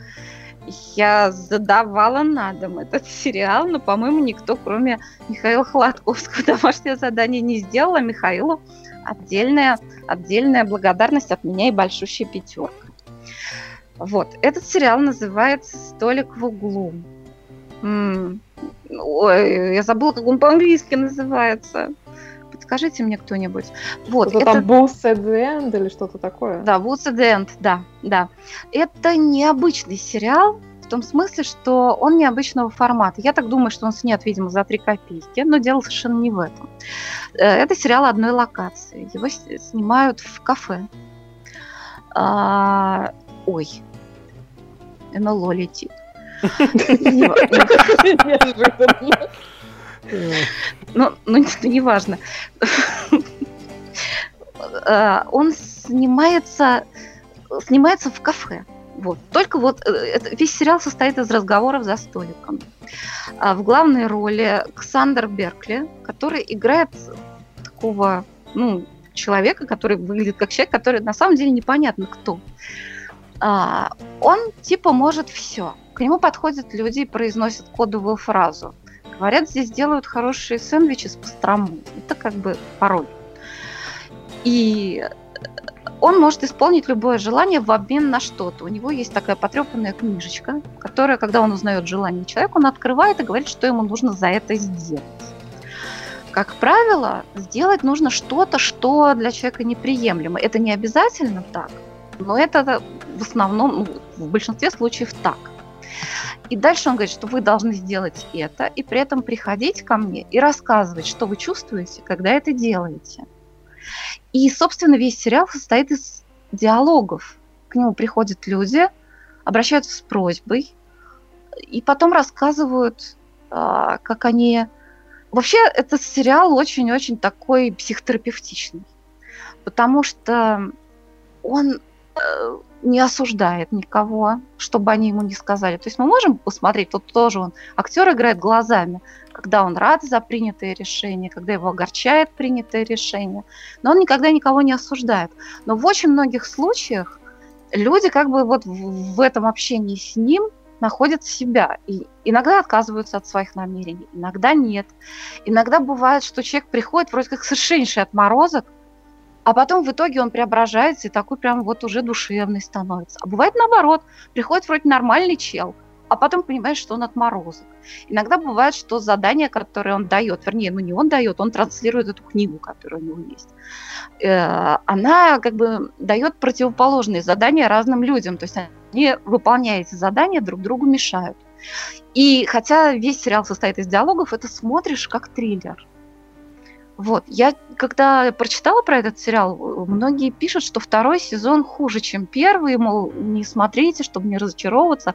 Я задавала на дом этот сериал, но, по-моему, никто, кроме Михаила Хладковского, домашнее задание не сделал, а Михаилу отдельная, отдельная благодарность от меня и большущая пятерка. Вот, этот сериал называется «Столик в углу». М-м- Ой, я забыла, как он по-английски называется. Подскажите мне кто-нибудь. Вот, это... там Boots at the End или что-то такое? Да, Boots at the End, да, да. Это необычный сериал, в том смысле, что он необычного формата. Я так думаю, что он снят, видимо, за три копейки, но дело совершенно не в этом. Э, это сериал одной локации. Его снимают в кафе. А, ой, НЛО летит. Неожиданно. Ну, ну, не- неважно. Э, Он снимается, снимается в кафе. Вот. Только вот э, это- весь сериал состоит из разговоров за столиком. А В главной роли Ксандер Беркли, который играет такого, ну, человека, который выглядит как человек, который на самом деле непонятно кто. А, Он типа может все. К нему подходят люди и произносят кодовую фразу. Говорят, здесь делают хорошие сэндвичи с пастрому. Это как бы пароль. И он может исполнить любое желание в обмен на что-то. У него есть такая потрепанная книжечка, которая, когда он узнает желание человека, он открывает и говорит, что ему нужно за это сделать. Как правило, сделать нужно что-то, что для человека неприемлемо. Это не обязательно так, но это в основном, ну, в большинстве случаев так. И дальше он говорит, что вы должны сделать это, и при этом приходить ко мне и рассказывать, что вы чувствуете, когда это делаете. И, собственно, весь сериал состоит из диалогов. К нему приходят люди, обращаются с просьбой, и потом рассказывают, а, как они... Вообще, этот сериал очень-очень такой психотерапевтичный, потому что он э, не осуждает никого, чтобы они ему не сказали. То есть мы можем посмотреть, тут тоже он, актер играет глазами, когда он рад за принятое решение, когда его огорчает принятое решение, но он никогда никого не осуждает. Но в очень многих случаях люди как бы вот в, этом общении с ним находят себя. И иногда отказываются от своих намерений, иногда нет. Иногда бывает, что человек приходит вроде как совершеннейший отморозок, а потом в итоге он преображается и такой прям вот уже душевный становится. А бывает наоборот, приходит вроде нормальный чел, а потом понимаешь, что он отморозок. Иногда бывает, что задание, которое он дает, вернее, ну не он дает, он транслирует эту книгу, которая у него есть, э, она как бы дает противоположные задания разным людям. То есть они, выполняя эти задания, друг другу мешают. И хотя весь сериал состоит из диалогов, это смотришь как триллер. Вот, я когда прочитала про этот сериал, многие пишут, что второй сезон хуже, чем первый, мол, не смотрите, чтобы не разочаровываться.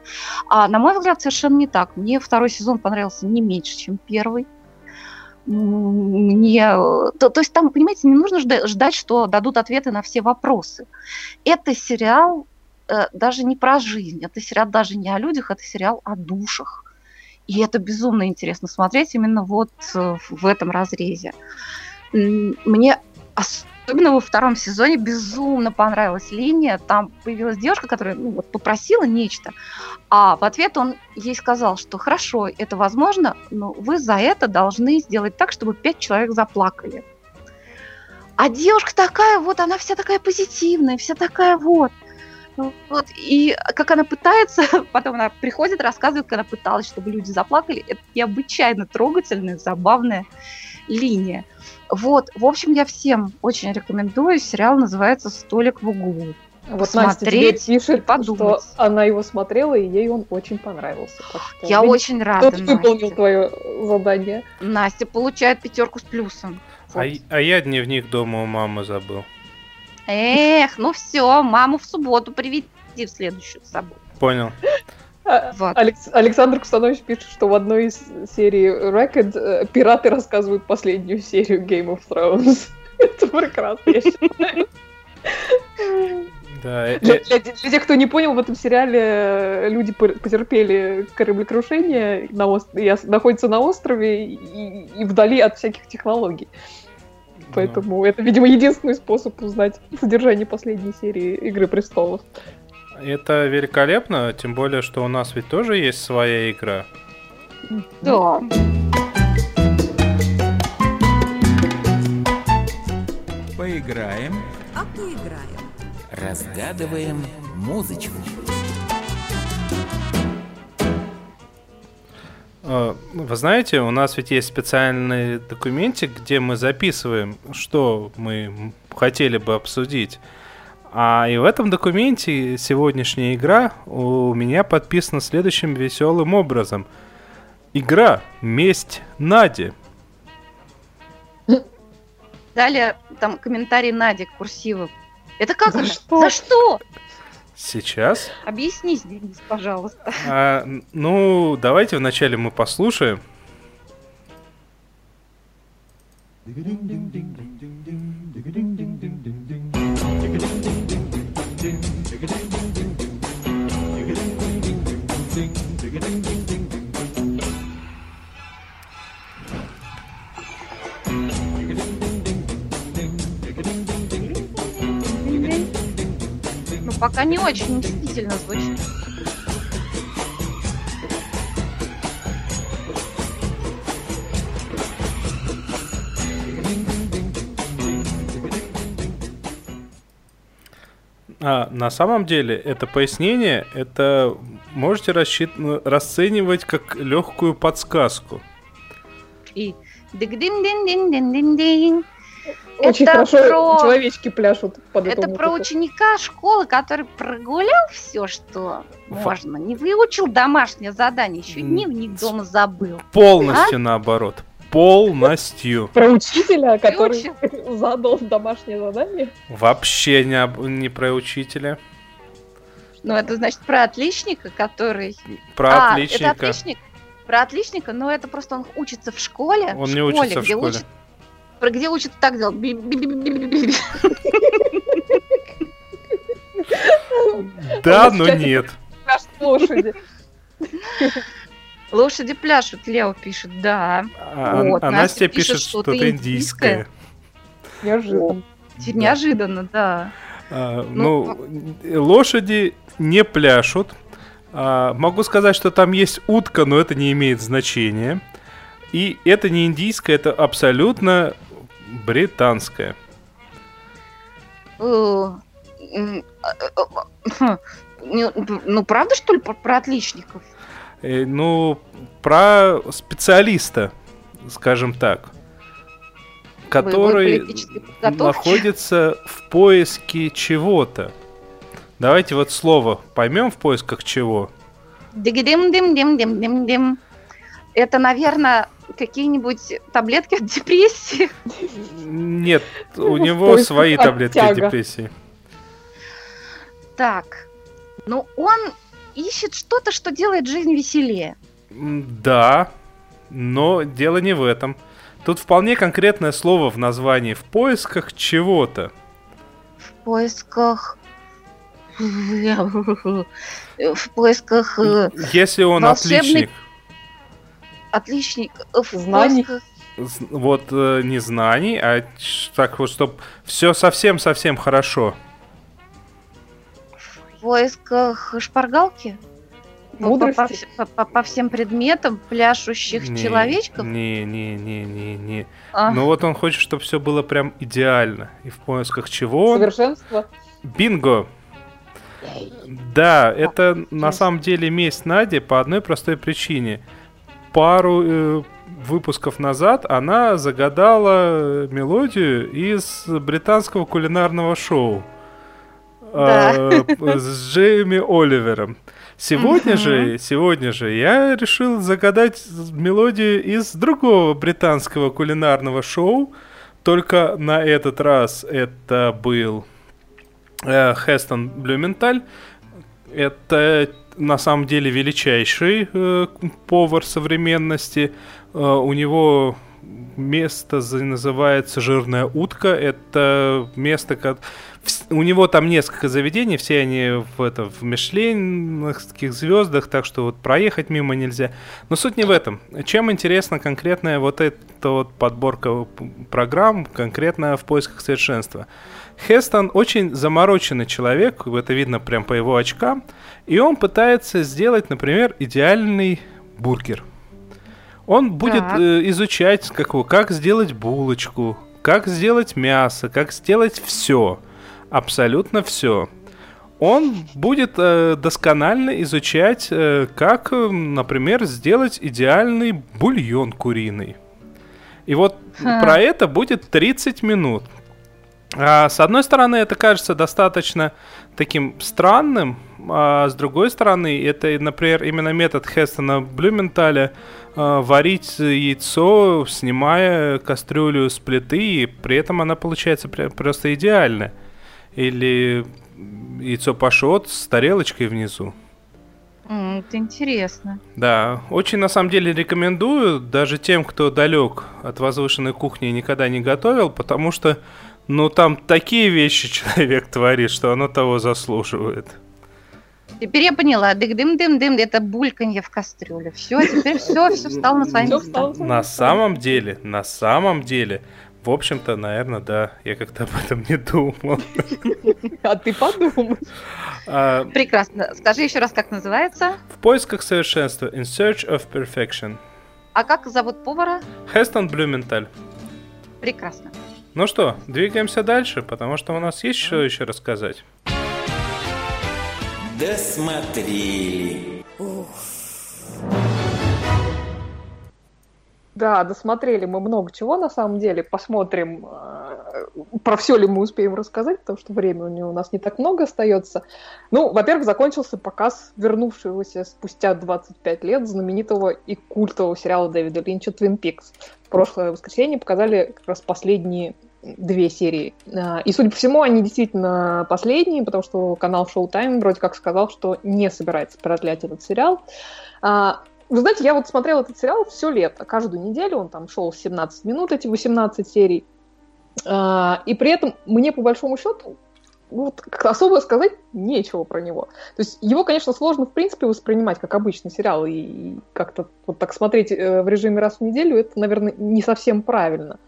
А на мой взгляд, совершенно не так. Мне второй сезон понравился не меньше, чем первый. Мне, то, то есть там, понимаете, не нужно жда- ждать, что дадут ответы на все вопросы. Это сериал э, даже не про жизнь, это сериал даже не о людях, это сериал о душах. И это безумно интересно смотреть именно вот э, в этом разрезе. Мне особенно во втором сезоне безумно понравилась линия. Там появилась девушка, которая ну, вот попросила нечто, а в ответ он ей сказал, что хорошо, это возможно, но вы за это должны сделать так, чтобы пять человек заплакали. А девушка такая вот, она вся такая позитивная, вся такая вот. Вот, и как она пытается, потом она приходит, рассказывает, как она пыталась, чтобы люди заплакали. Это необычайно трогательная, забавная линия. Вот, в общем, я всем очень рекомендую. Сериал называется «Столик в углу». Вот Настя тебе пишет, что подумать. она его смотрела, и ей он очень понравился. Так что, Я видишь, очень рада, Кто-то выполнил Настя. твое задание. Настя получает пятерку с плюсом. А, Вот. я- а я дневник дома у мамы забыл. Эх, ну все, маму в субботу приведи в следующую с собой. Понял. А, Вот. Алекс- Александр Кустанович пишет, что в одной из серий Record э, пираты рассказывают последнюю серию Game of Thrones. Это прекрасно, я считаю. Да, э- Для, э- для- для тех, кто не понял, в этом сериале люди пор- потерпели кораблекрушение, на ос- и ос- находятся на острове и, и вдали от всяких технологий. Поэтому это, видимо, единственный способ узнать содержание последней серии Игры престолов. это великолепно, тем более, что у нас ведь тоже есть своя игра. Да. Поиграем, А поиграем. разгадываем музычку. Вы знаете, у нас ведь есть специальный документик, где мы записываем, что мы хотели бы обсудить. А и в этом документе сегодняшняя игра у меня подписана следующим веселым образом. Игра «Месть Нади». Далее там комментарий Нади курсивы. Это как За что? За что? Сейчас? Объяснись, Денис, пожалуйста. А, ну, давайте вначале мы послушаем. Ну, пока не очень мстительно звучит. А, на самом деле, это пояснение, это можете рассчит... расценивать как легкую подсказку. И. Очень Это хорошо про- человечки пляшут под эту Это про музыку. ученика школы, который прогулял все, что можно. Не выучил домашнее задание, еще дневник дома забыл. Полностью наоборот. Полностью. Про учителя, который учил. задал домашнее задание. Вообще не, об- не про учителя. Ну, это значит про отличника, который... Про а, это отличника. отличник? Про отличника, но это просто он учится в школе. Он в не школе, учится в где школе. Учат, про где учат так делать. Да, но нет. Лошади. Лошади пляшут, Лео пишет, да. А, Вот, а Настя Настя пишет что-то что-то индийское. Неожиданно. Неожиданно, да. А, Ну, Ну, лошади не пляшут. А, Могу сказать, что там есть утка, но это не имеет значения. И это не индийское, это абсолютно британское. Э, э, э, Ну, правда, что ли, про отличников? Ну, про специалиста, скажем так, который находится в поиске чего-то. Давайте вот слово поймем в поисках чего. Дим-дим-дим-дим-дим-дим. Это, наверное, какие-нибудь таблетки от депрессии. Нет, у него свои таблетки от депрессии. Так, ну он ищет что-то, что делает жизнь веселее. Да, но дело не в этом. Тут вполне конкретное слово в названии в поисках чего-то. В поисках... В поисках э, Если он волшебный отличник, отличник... В Знаний. поисках... вот э, не знаний, а так вот, чтобы все совсем-совсем хорошо. В поисках шпаргалки? По- Мудрости. По, по- по- по всем предметам пляшущих Не, человечков? Не, не, не, не, не. А, Ну вот он хочет, чтобы все было прям идеально. И в поисках чего? Совершенство. Бинго! Да, это на интересно. самом деле месть Нади по одной простой причине. Пару э, выпусков назад она загадала э, мелодию из британского кулинарного шоу Да. э, с Джейми Оливером. Сегодня Мгм. же, сегодня же я решил загадать мелодию из другого британского кулинарного шоу, только на этот раз это был э, Хестон Блюменталь. Это на самом деле величайший э, повар современности. Э, у него место называется «Жирная утка». Это место, как... У него там несколько заведений, все они в, это, в мишленовских звездах, так что вот проехать мимо нельзя. Но суть не в этом. Чем интересна конкретная вот эта вот подборка программ, конкретно в поисках совершенства? Хестон очень замороченный человек, это видно прям по его очкам, и он пытается сделать, например, идеальный бургер. Он будет Так. э, изучать, как, как сделать булочку, как сделать мясо, как сделать все, абсолютно все. Он будет э, досконально изучать, э, как, э, например, сделать идеальный бульон куриный. И вот Ха. про это будет 30 минут. А, с одной стороны, это кажется достаточно таким странным, а с другой стороны, это, например, именно метод Хестона Блюменталя а, варить яйцо, снимая кастрюлю с плиты, и при этом она получается просто идеальная. или яйцо пашот с тарелочкой внизу. Это интересно. Да, очень на самом деле рекомендую даже тем, кто далек от возвышенной кухни и никогда не готовил, потому что, ну, там такие вещи человек творит, что оно того заслуживает. Теперь я поняла. Дык-дым-дым-дым, это бульканье в кастрюле. Все, теперь все, все встало на свои места. на самом деле, на самом деле, в общем-то, наверное, да, я как-то об этом не думал. А ты подумай. А, Прекрасно. Скажи еще раз, как называется. В поисках совершенства, in search of perfection. А как зовут повара? Хестон Блюменталь. Прекрасно. Ну что, двигаемся дальше, потому что у нас есть что еще рассказать. Досмотрели. Да, досмотрели мы много чего на самом деле. Посмотрим, э, про все ли мы успеем рассказать, потому что времени у нас не так много остается. Ну, во-первых, закончился показ вернувшегося спустя 25 лет знаменитого и культового сериала Дэвида Линча «Твин Пикс». Прошлое воскресенье показали как раз последние две серии. А, И, судя по всему, они действительно последние, потому что канал Showtime вроде как сказал, что не собирается продлять этот сериал. А, Вы знаете, я вот смотрела этот сериал все лето, каждую неделю, он там шел 17 минут, эти 18 серий. А, И при этом мне, по большому счету, вот как-то особо сказать нечего про него. То есть его, конечно, сложно в принципе воспринимать как обычный сериал и, и как-то вот так смотреть э, в режиме раз в неделю, это, наверное, не совсем правильно.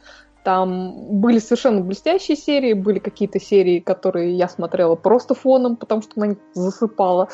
Там были совершенно блестящие серии, были какие-то серии, которые я смотрела просто фоном, потому что на них засыпала.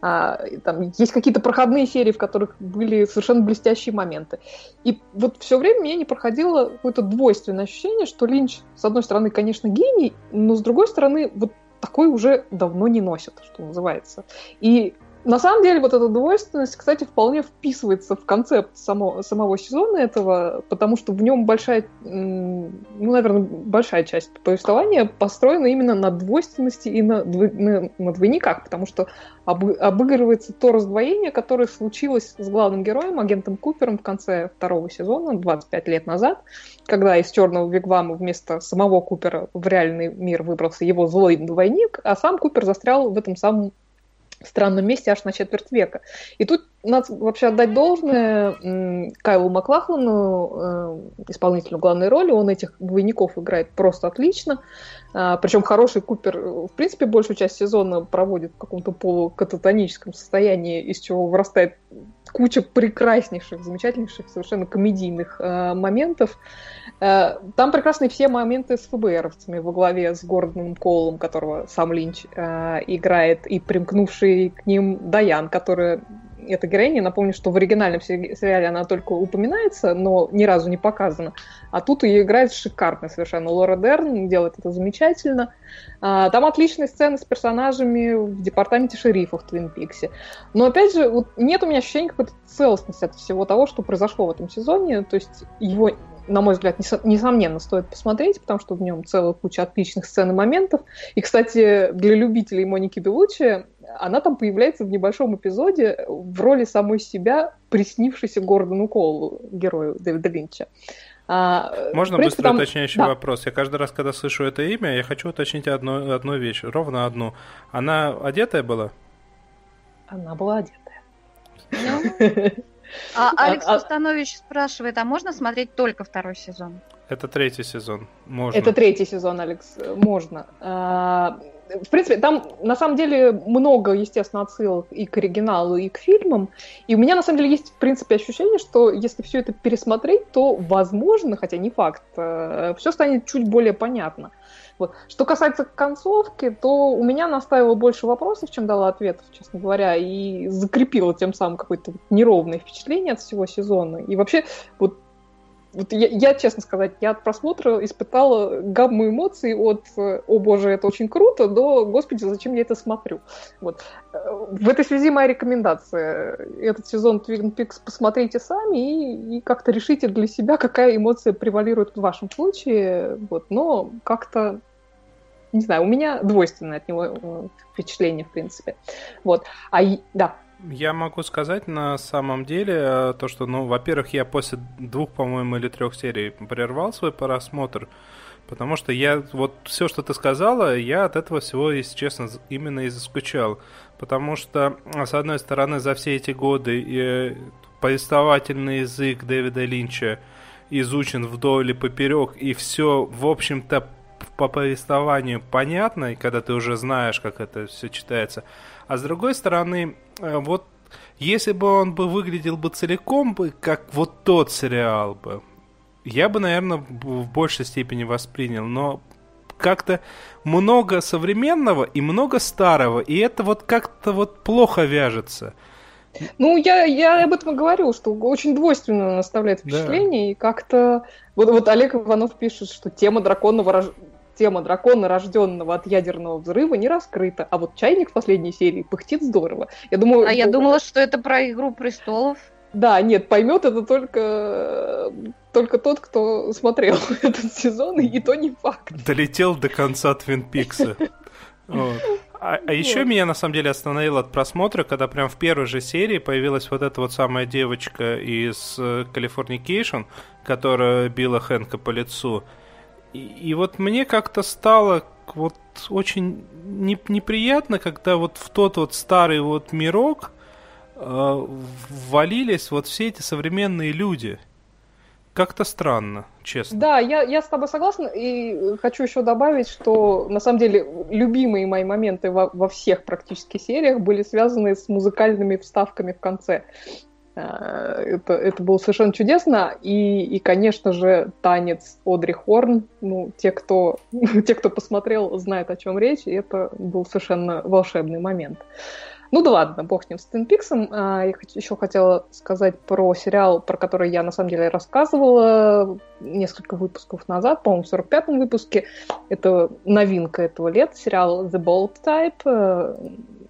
А, там есть какие-то проходные серии, в которых были совершенно блестящие моменты. И вот все время меня не проходило какое-то двойственное ощущение, что Линч, с одной стороны, конечно, гений, но с другой стороны, вот такой уже давно не носит, что называется. И на самом деле вот эта двойственность, кстати, вполне вписывается в концепт само, самого сезона этого, потому что в нем большая, ну, наверное, большая часть повествования построена именно на двойственности и на, на, на двойниках, потому что обы- обыгрывается то раздвоение, которое случилось с главным героем, агентом Купером в конце второго сезона, 25 лет назад, когда из черного вигвама вместо самого Купера в реальный мир выбрался его злой двойник, а сам Купер застрял в этом самом странном месте аж на четверть века. И тут надо вообще отдать должное Кайлу Маклахлану, э, исполнителю главной роли. Он этих двойников играет просто отлично. А, причем хороший Купер, э, в принципе, большую часть сезона проводит в каком-то полукататоническом состоянии, из чего вырастает куча прекраснейших, замечательнейших, совершенно комедийных э, моментов. Э, там прекрасны все моменты с ФБРовцами во главе с Гордоном Коулом, которого сам Линч э, играет, и примкнувший к ним Даян, которая эта героиня, напомню, что в оригинальном сери- сериале она только упоминается, но ни разу не показана. А тут ее играет шикарно совершенно. Лора Дерн делает это замечательно. А, Там отличные сцены с персонажами в департаменте шерифов в Твин Пиксе. Но опять же, вот нет у меня ощущения какой-то целостности от всего того, что произошло в этом сезоне. То есть его на мой взгляд, несо- несомненно, стоит посмотреть, потому что в нем целая куча отличных сцен и моментов. И, кстати, для любителей Моники Белучи, она там появляется в небольшом эпизоде в роли самой себя, приснившейся Гордону Колу, герою Дэвида Линча. А, Можно принципе, быстро там- уточняющий да. вопрос? Я каждый раз, когда слышу это имя, я хочу уточнить одну, одну вещь, ровно одну. Она одетая была? Она была одетая. А Алекс а- Кустанович спрашивает, а можно смотреть только второй сезон? Это третий сезон. Можно. Это третий сезон, Алекс, можно. А, В принципе, там на самом деле много, естественно, отсылок и к оригиналу, и к фильмам. И у меня на самом деле есть, в принципе, ощущение, что если все это пересмотреть, то, возможно, хотя не факт, все станет чуть более понятно. Вот. Что касается концовки, то у меня наставило больше вопросов, чем дала ответов, честно говоря, и закрепила тем самым какое-то неровное впечатление от всего сезона. И вообще, вот вот я, я, честно сказать, я от просмотра испытала гамму эмоций от э, «О боже, это очень круто» до «Господи, зачем я это смотрю?». Вот. В этой связи моя рекомендация. Этот сезон Twin Peaks посмотрите сами и, и как-то решите для себя, какая эмоция превалирует в вашем случае. Вот. Но как-то не знаю, у меня двойственное от него э, впечатление, в принципе. Вот. А да, Я могу сказать на самом деле э, то, что, ну, во-первых, я после двух, по-моему, или трех серий прервал свой просмотр, Потому что я, вот все, что ты сказала, я от этого всего, если честно, именно и заскучал. Потому что, с одной стороны, за все эти годы э, повествовательный язык Дэвида Линча изучен вдоль и поперек, и все, в общем-то, по повествованию понятно, и когда ты уже знаешь, как это все читается. А с другой стороны, э, вот если бы он бы выглядел бы целиком бы, как вот тот сериал бы, я бы, наверное, в большей степени воспринял, но как-то много современного и много старого, и это вот как-то вот плохо вяжется. Ну, я, я об этом говорю, что очень двойственно наставляет впечатление, да. и как-то... Вот, вот Олег Иванов пишет, что тема драконного тема дракона, рожденного от ядерного взрыва, не раскрыта. А вот чайник в последней серии пыхтит здорово. Я думаю, а я думала, что это про Игру престолов. Да, нет, поймет это только, только тот, кто смотрел этот сезон, и то не факт. Долетел до конца Твин Пикса. А, а еще меня на самом деле остановило от просмотра, когда прям в первой же серии появилась вот эта вот самая девочка из Californication, э, которая била Хэнка по лицу. И, и вот мне как-то стало вот очень не, неприятно, когда вот в тот вот старый вот мирок э, ввалились вот все эти современные люди. Как-то странно, честно. Да, я, я с тобой согласна, и хочу еще добавить, что на самом деле любимые мои моменты во, во всех практически сериях были связаны с музыкальными вставками в конце. Э, это, это было совершенно чудесно. И, и, конечно же, танец Одри Хорн. Ну, те кто, те, кто посмотрел, знают, о чем речь. И это был совершенно волшебный момент. Ну да ладно, бог с ним, с Твин Пиксом. А, я еще хотела сказать про сериал, про который я на самом деле рассказывала несколько выпусков назад, по-моему, в 45-м выпуске. Это новинка этого лета, сериал The Bold Type э,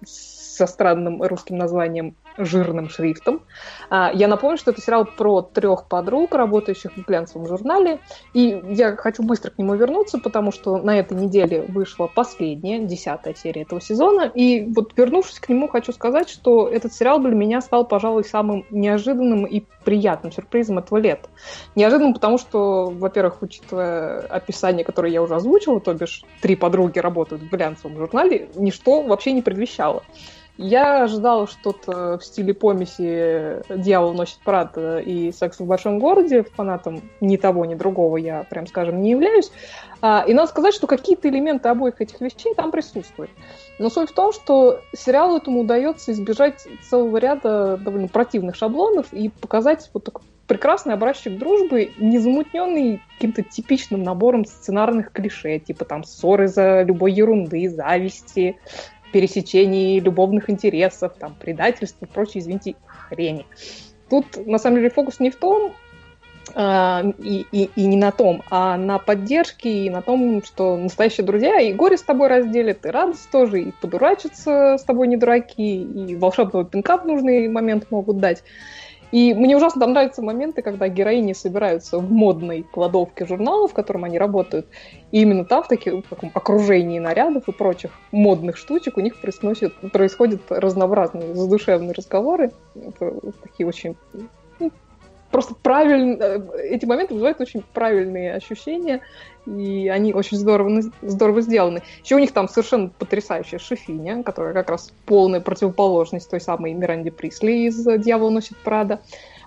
со странным русским названием жирным шрифтом. А, я напомню, что это сериал про трех подруг, работающих в глянцевом журнале. И я хочу быстро к нему вернуться, потому что на этой неделе вышла последняя, десятая серия этого сезона. И вот вернувшись к нему, хочу сказать, что этот сериал для меня стал, пожалуй, самым неожиданным и приятным сюрпризом этого лета. Неожиданным, потому что, во-первых, учитывая описание, которое я уже озвучила, то бишь три подруги работают в глянцевом журнале, ничто вообще не предвещало. Я ожидала что-то в стиле помеси «Дьявол носит Прада» и «Секс в большом городе». Фанатом ни того, ни другого я, прям скажем, не являюсь. А, и надо сказать, что какие-то элементы обоих этих вещей там присутствуют. Но суть в том, что сериалу этому удается избежать целого ряда довольно противных шаблонов и показать вот такой прекрасный образчик дружбы, не замутненный каким-то типичным набором сценарных клише, типа там ссоры за любой ерунды, зависти, пересечении любовных интересов, там, предательства и прочей, извините, хрени. Тут, на самом деле, фокус не в том, а, и, и, и не на том, а на поддержке и на том, что настоящие друзья и горе с тобой разделят, и радость тоже, и подурачиться с тобой не дураки, и волшебного пинка в нужный момент могут дать. И мне ужасно там нравятся моменты, когда героини собираются в модной кладовке журналов, в котором они работают. И именно там, в, таких, в таком окружении нарядов и прочих модных штучек, у них происходят, происходят разнообразные задушевные разговоры. Это такие очень просто правильно, эти моменты вызывают очень правильные ощущения, и они очень здорово, здорово сделаны. Еще у них там совершенно потрясающая шефиня, которая как раз полная противоположность той самой Миранде Присли из «Дьявол носит Прада».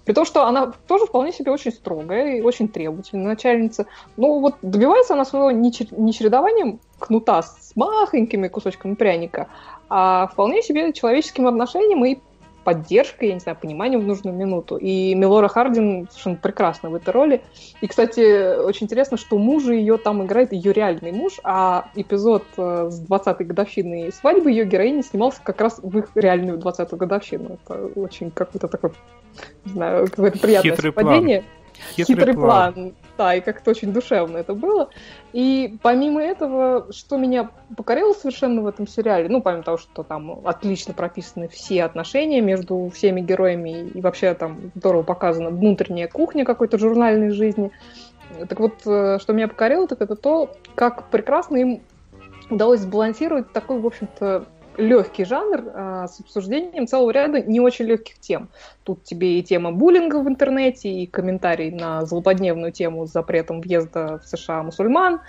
При том, что она тоже вполне себе очень строгая и очень требовательная начальница. Ну вот добивается она своего не чередованием кнута с махонькими кусочками пряника, а вполне себе человеческим отношением и поддержкой, я не знаю, пониманием в нужную минуту. И Мелора Хардин совершенно прекрасна в этой роли. И, кстати, очень интересно, что мужа ее там играет ее реальный муж, а эпизод э, с 20-й годовщиной свадьбы ее героини снимался как раз в их реальную 20-ю годовщину. Это очень какой-то такой, не знаю, какое-то приятное Хитрый совпадение. План. Хитрый, хитрый план. план. Да, и как-то очень душевно это было. И помимо этого, что меня покорило совершенно в этом сериале, ну, помимо того, что там отлично прописаны все отношения между всеми героями, и вообще там здорово показана внутренняя кухня какой-то журнальной жизни, так вот, э, что меня покорило, так это то, как прекрасно им удалось сбалансировать такой, в общем-то, легкий жанр а, с обсуждением целого ряда не очень легких тем. Тут тебе и тема буллинга в интернете, и комментарий на злободневную тему с запретом въезда в США мусульман,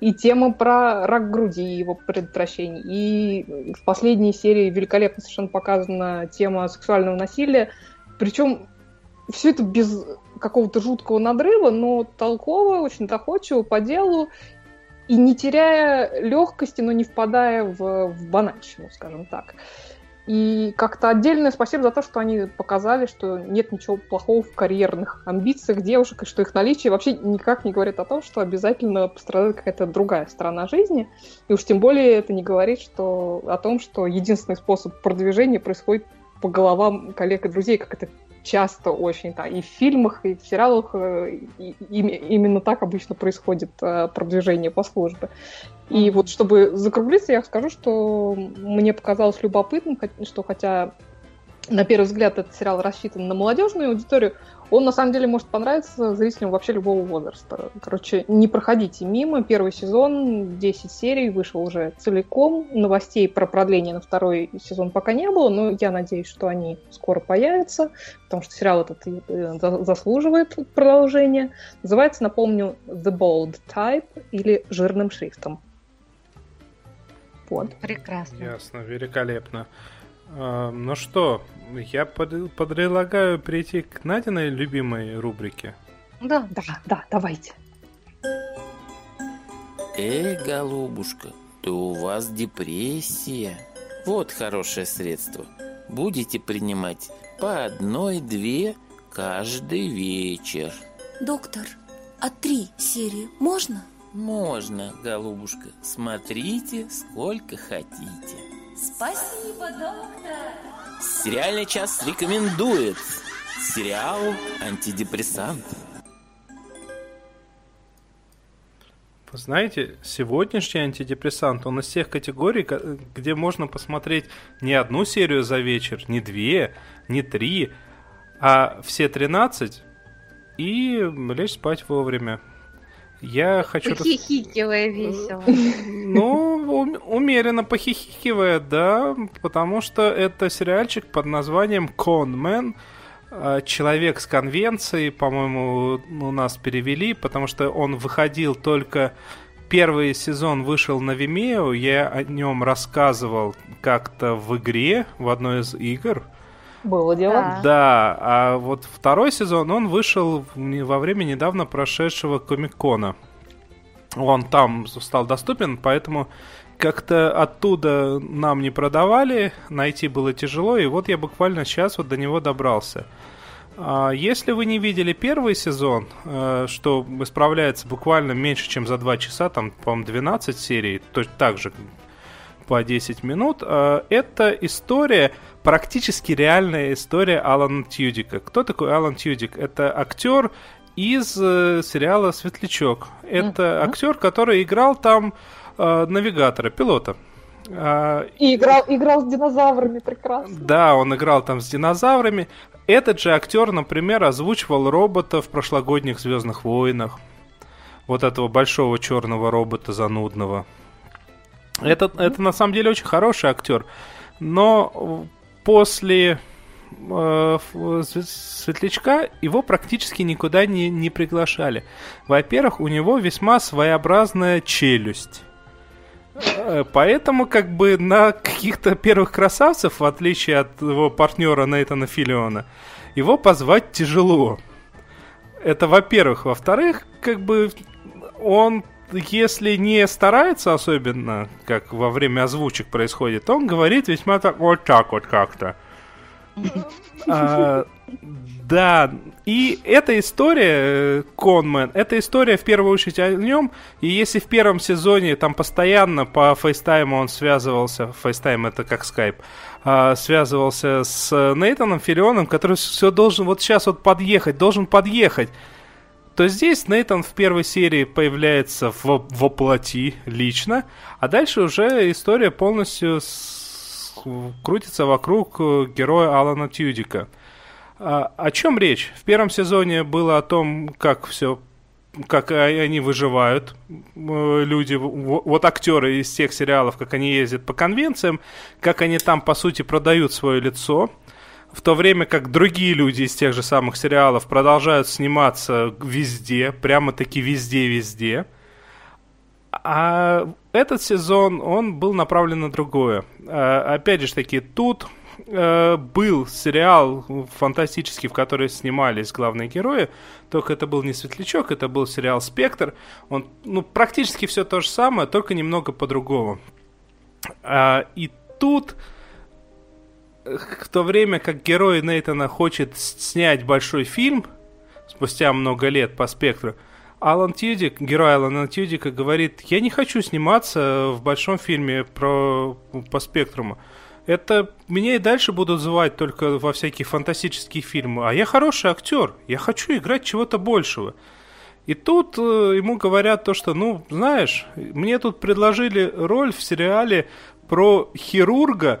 и тема про рак груди и его предотвращение. И в последней серии великолепно совершенно показана тема сексуального насилия. Причем все это без какого-то жуткого надрыва, но толково, очень доходчиво, по делу, и не теряя легкости, но не впадая в, в банальщину, скажем так. И как-то отдельное спасибо за то, что они показали, что нет ничего плохого в карьерных амбициях девушек, и что их наличие вообще никак не говорит о том, что обязательно пострадает какая-то другая сторона жизни. И уж тем более это не говорит что, о том, что единственный способ продвижения происходит по головам коллег и друзей, как это часто очень, да, и в фильмах, и в сериалах э, и, и, именно так обычно происходит э, продвижение по службе. И вот чтобы закруглиться, я скажу, что мне показалось любопытным, что хотя на первый взгляд этот сериал рассчитан на молодежную аудиторию, он на самом деле может понравиться зрителям вообще любого возраста. Короче, не проходите мимо. Первый сезон, 10 серий, вышел уже целиком. Новостей про продление на второй сезон пока не было, но я надеюсь, что они скоро появятся, потому что сериал этот э, заслуживает продолжения. Называется, напомню, The Bold Type или жирным шрифтом. Вот. Прекрасно. Ясно, великолепно. А, ну что, я под, предлагаю перейти к Надиной любимой рубрике. Да, да, да, давайте. Эй, голубушка, то у вас депрессия. Вот хорошее средство. Будете принимать по одной-две каждый вечер. Доктор, а три серии можно? Можно, голубушка. Смотрите, сколько хотите. Спасибо, доктор. Сериальный час рекомендует сериал «Антидепрессант». Вы знаете, сегодняшний антидепрессант, он из тех категорий, где можно посмотреть не одну серию за вечер, не две, не три, а все тринадцать и лечь спать вовремя. Я хочу... Похихикивая весело. Ну, умеренно похихикивая, да, потому что это сериальчик под названием «Конмен», а, Человек с конвенцией, по-моему, у нас перевели, потому что он выходил только первый сезон вышел на Vimeo, я о нем рассказывал как-то в игре, в одной из игр. Было дело. Да. да, а вот второй сезон, он вышел во время недавно прошедшего Комик-Кона. Он там стал доступен, поэтому как-то оттуда нам не продавали, найти было тяжело, и вот я буквально сейчас вот до него добрался. А если вы не видели первый сезон, э, что исправляется буквально меньше, чем за 2 часа, там, по-моему, 12 серий, то так же по 10 минут, э, это история практически реальная история Алана Тьюдика. Кто такой Алан Тьюдик? Это актер из э, сериала «Светлячок». Это mm-hmm. актер, который играл там э, навигатора, пилота. Э, и играл, играл с динозаврами прекрасно. Да, он играл там с динозаврами. Этот же актер, например, озвучивал робота в прошлогодних Звездных войнах. Вот этого большого черного робота занудного. Это, это на самом деле очень хороший актер. Но после э, Светлячка его практически никуда не, не приглашали. Во-первых, у него весьма своеобразная челюсть. Э, поэтому как бы на каких-то первых красавцев, в отличие от его партнера Нейтана Филиона, его позвать тяжело. Это во-первых. Во-вторых, как бы он если не старается особенно, как во время озвучек происходит, он говорит весьма так вот так вот как-то. А, да, и эта история, Con Man, эта история в первую очередь о нем, и если в первом сезоне там постоянно по FaceTime у он связывался, FaceTime это как скайп, а, связывался с Нейтаном Филионом, который все должен вот сейчас вот подъехать, должен подъехать, то здесь Нейтан в первой серии появляется в, во плоти лично, а дальше уже история полностью с, крутится вокруг э, героя Алана Тьюдика. А, о чем речь? В первом сезоне было о том, как все как они выживают, э, люди, вот актеры из тех сериалов, как они ездят по конвенциям, как они там, по сути, продают свое лицо, в то время как другие люди из тех же самых сериалов продолжают сниматься везде, прямо-таки везде-везде. А этот сезон, он был направлен на другое. А, опять же таки, тут э, был сериал фантастический, в который снимались главные герои, только это был не Светлячок, это был сериал «Спектр». Он, ну, практически все то же самое, только немного по-другому. А, и тут в то время как герой Нейтана хочет снять большой фильм спустя много лет по спектру, Алан Тьюдик, герой Алана Тьюдика, говорит, я не хочу сниматься в большом фильме про, по спектруму. Это меня и дальше будут звать только во всякие фантастические фильмы. А я хороший актер, я хочу играть чего-то большего. И тут э, ему говорят то, что, ну, знаешь, мне тут предложили роль в сериале про хирурга,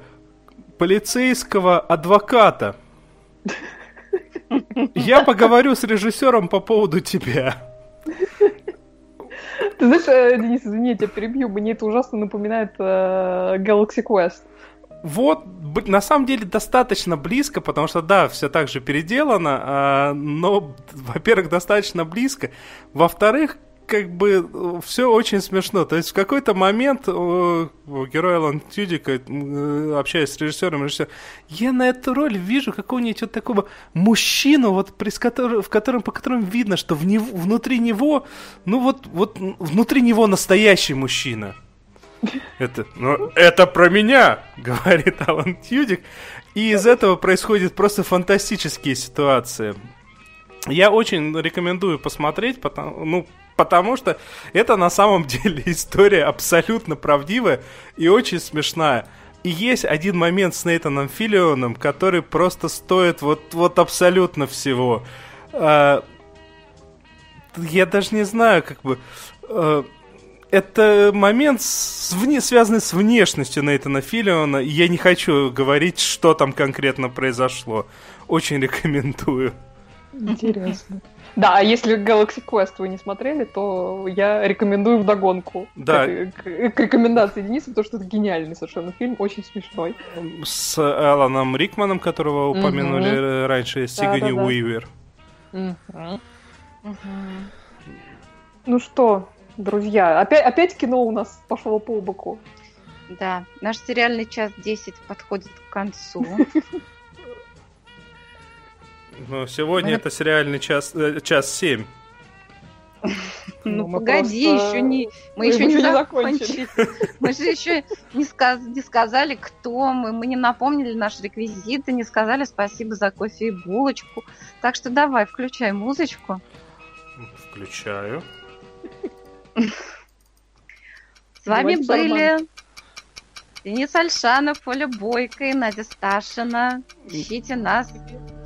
полицейского адвоката. Я поговорю с режиссером по поводу тебя. Ты знаешь, э, Денис, извини, я тебя перебью, мне это ужасно напоминает э, Galaxy Quest. Вот, на самом деле достаточно близко, потому что, да, все так же переделано, э, но, во-первых, достаточно близко. Во-вторых, как бы все очень смешно. То есть в какой-то момент э, герой Алан Тюдика, э, общаясь с режиссером, режиссер, я на эту роль вижу какого-нибудь вот такого мужчину, вот при, в котором, по которому видно, что в него, внутри него, ну вот, вот внутри него настоящий мужчина. Это, ну, это про меня, говорит Алан Тюдик. И из этого происходят просто фантастические ситуации. Я очень рекомендую посмотреть, потому, ну, потому что это на самом деле история абсолютно правдивая и очень смешная. И есть один момент с Нейтаном Филионом, который просто стоит вот, вот абсолютно всего. А, я даже не знаю, как бы... А, это момент, с, вне, связанный с внешностью Нейтана Филиона. Я не хочу говорить, что там конкретно произошло. Очень рекомендую. Интересно. Да, а если Galaxy Quest вы не смотрели, то я рекомендую в догонку да. к, к, к рекомендации Дениса, потому что это гениальный совершенно фильм, очень смешной. С Аланом Рикманом, которого упомянули угу. раньше, Сигани да, да, Уивер. Угу. Ну что, друзья, опять, опять кино у нас пошло по боку. Да, наш сериальный час 10 подходит к концу. Но сегодня Мы... это сериальный час, э, час семь. Ну, ну погоди, еще не, мы, еще не, закончили. Мы же еще не, сказ... не сказали, кто мы, мы не напомнили наши реквизиты, не сказали спасибо за кофе и булочку. Так что давай, включай музычку. Включаю. С вами были Денис Альшанов, Оля Бойко и Надя Сташина. Ищите нас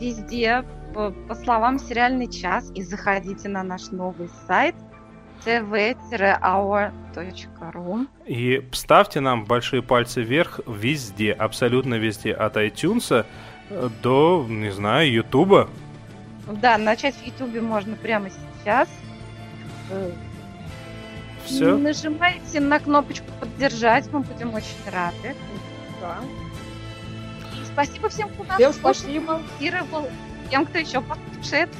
везде по, по словам «Сериальный час» и заходите на наш новый сайт tv-hour.ru И ставьте нам большие пальцы вверх везде, абсолютно везде, от iTunes до, не знаю, Ютуба. Да, начать в Ютубе можно прямо сейчас. Все. Нажимайте на кнопочку «Поддержать», мы будем очень рады. Да. И спасибо всем, кто нас Всем спасибо. Тем, кто еще послушает.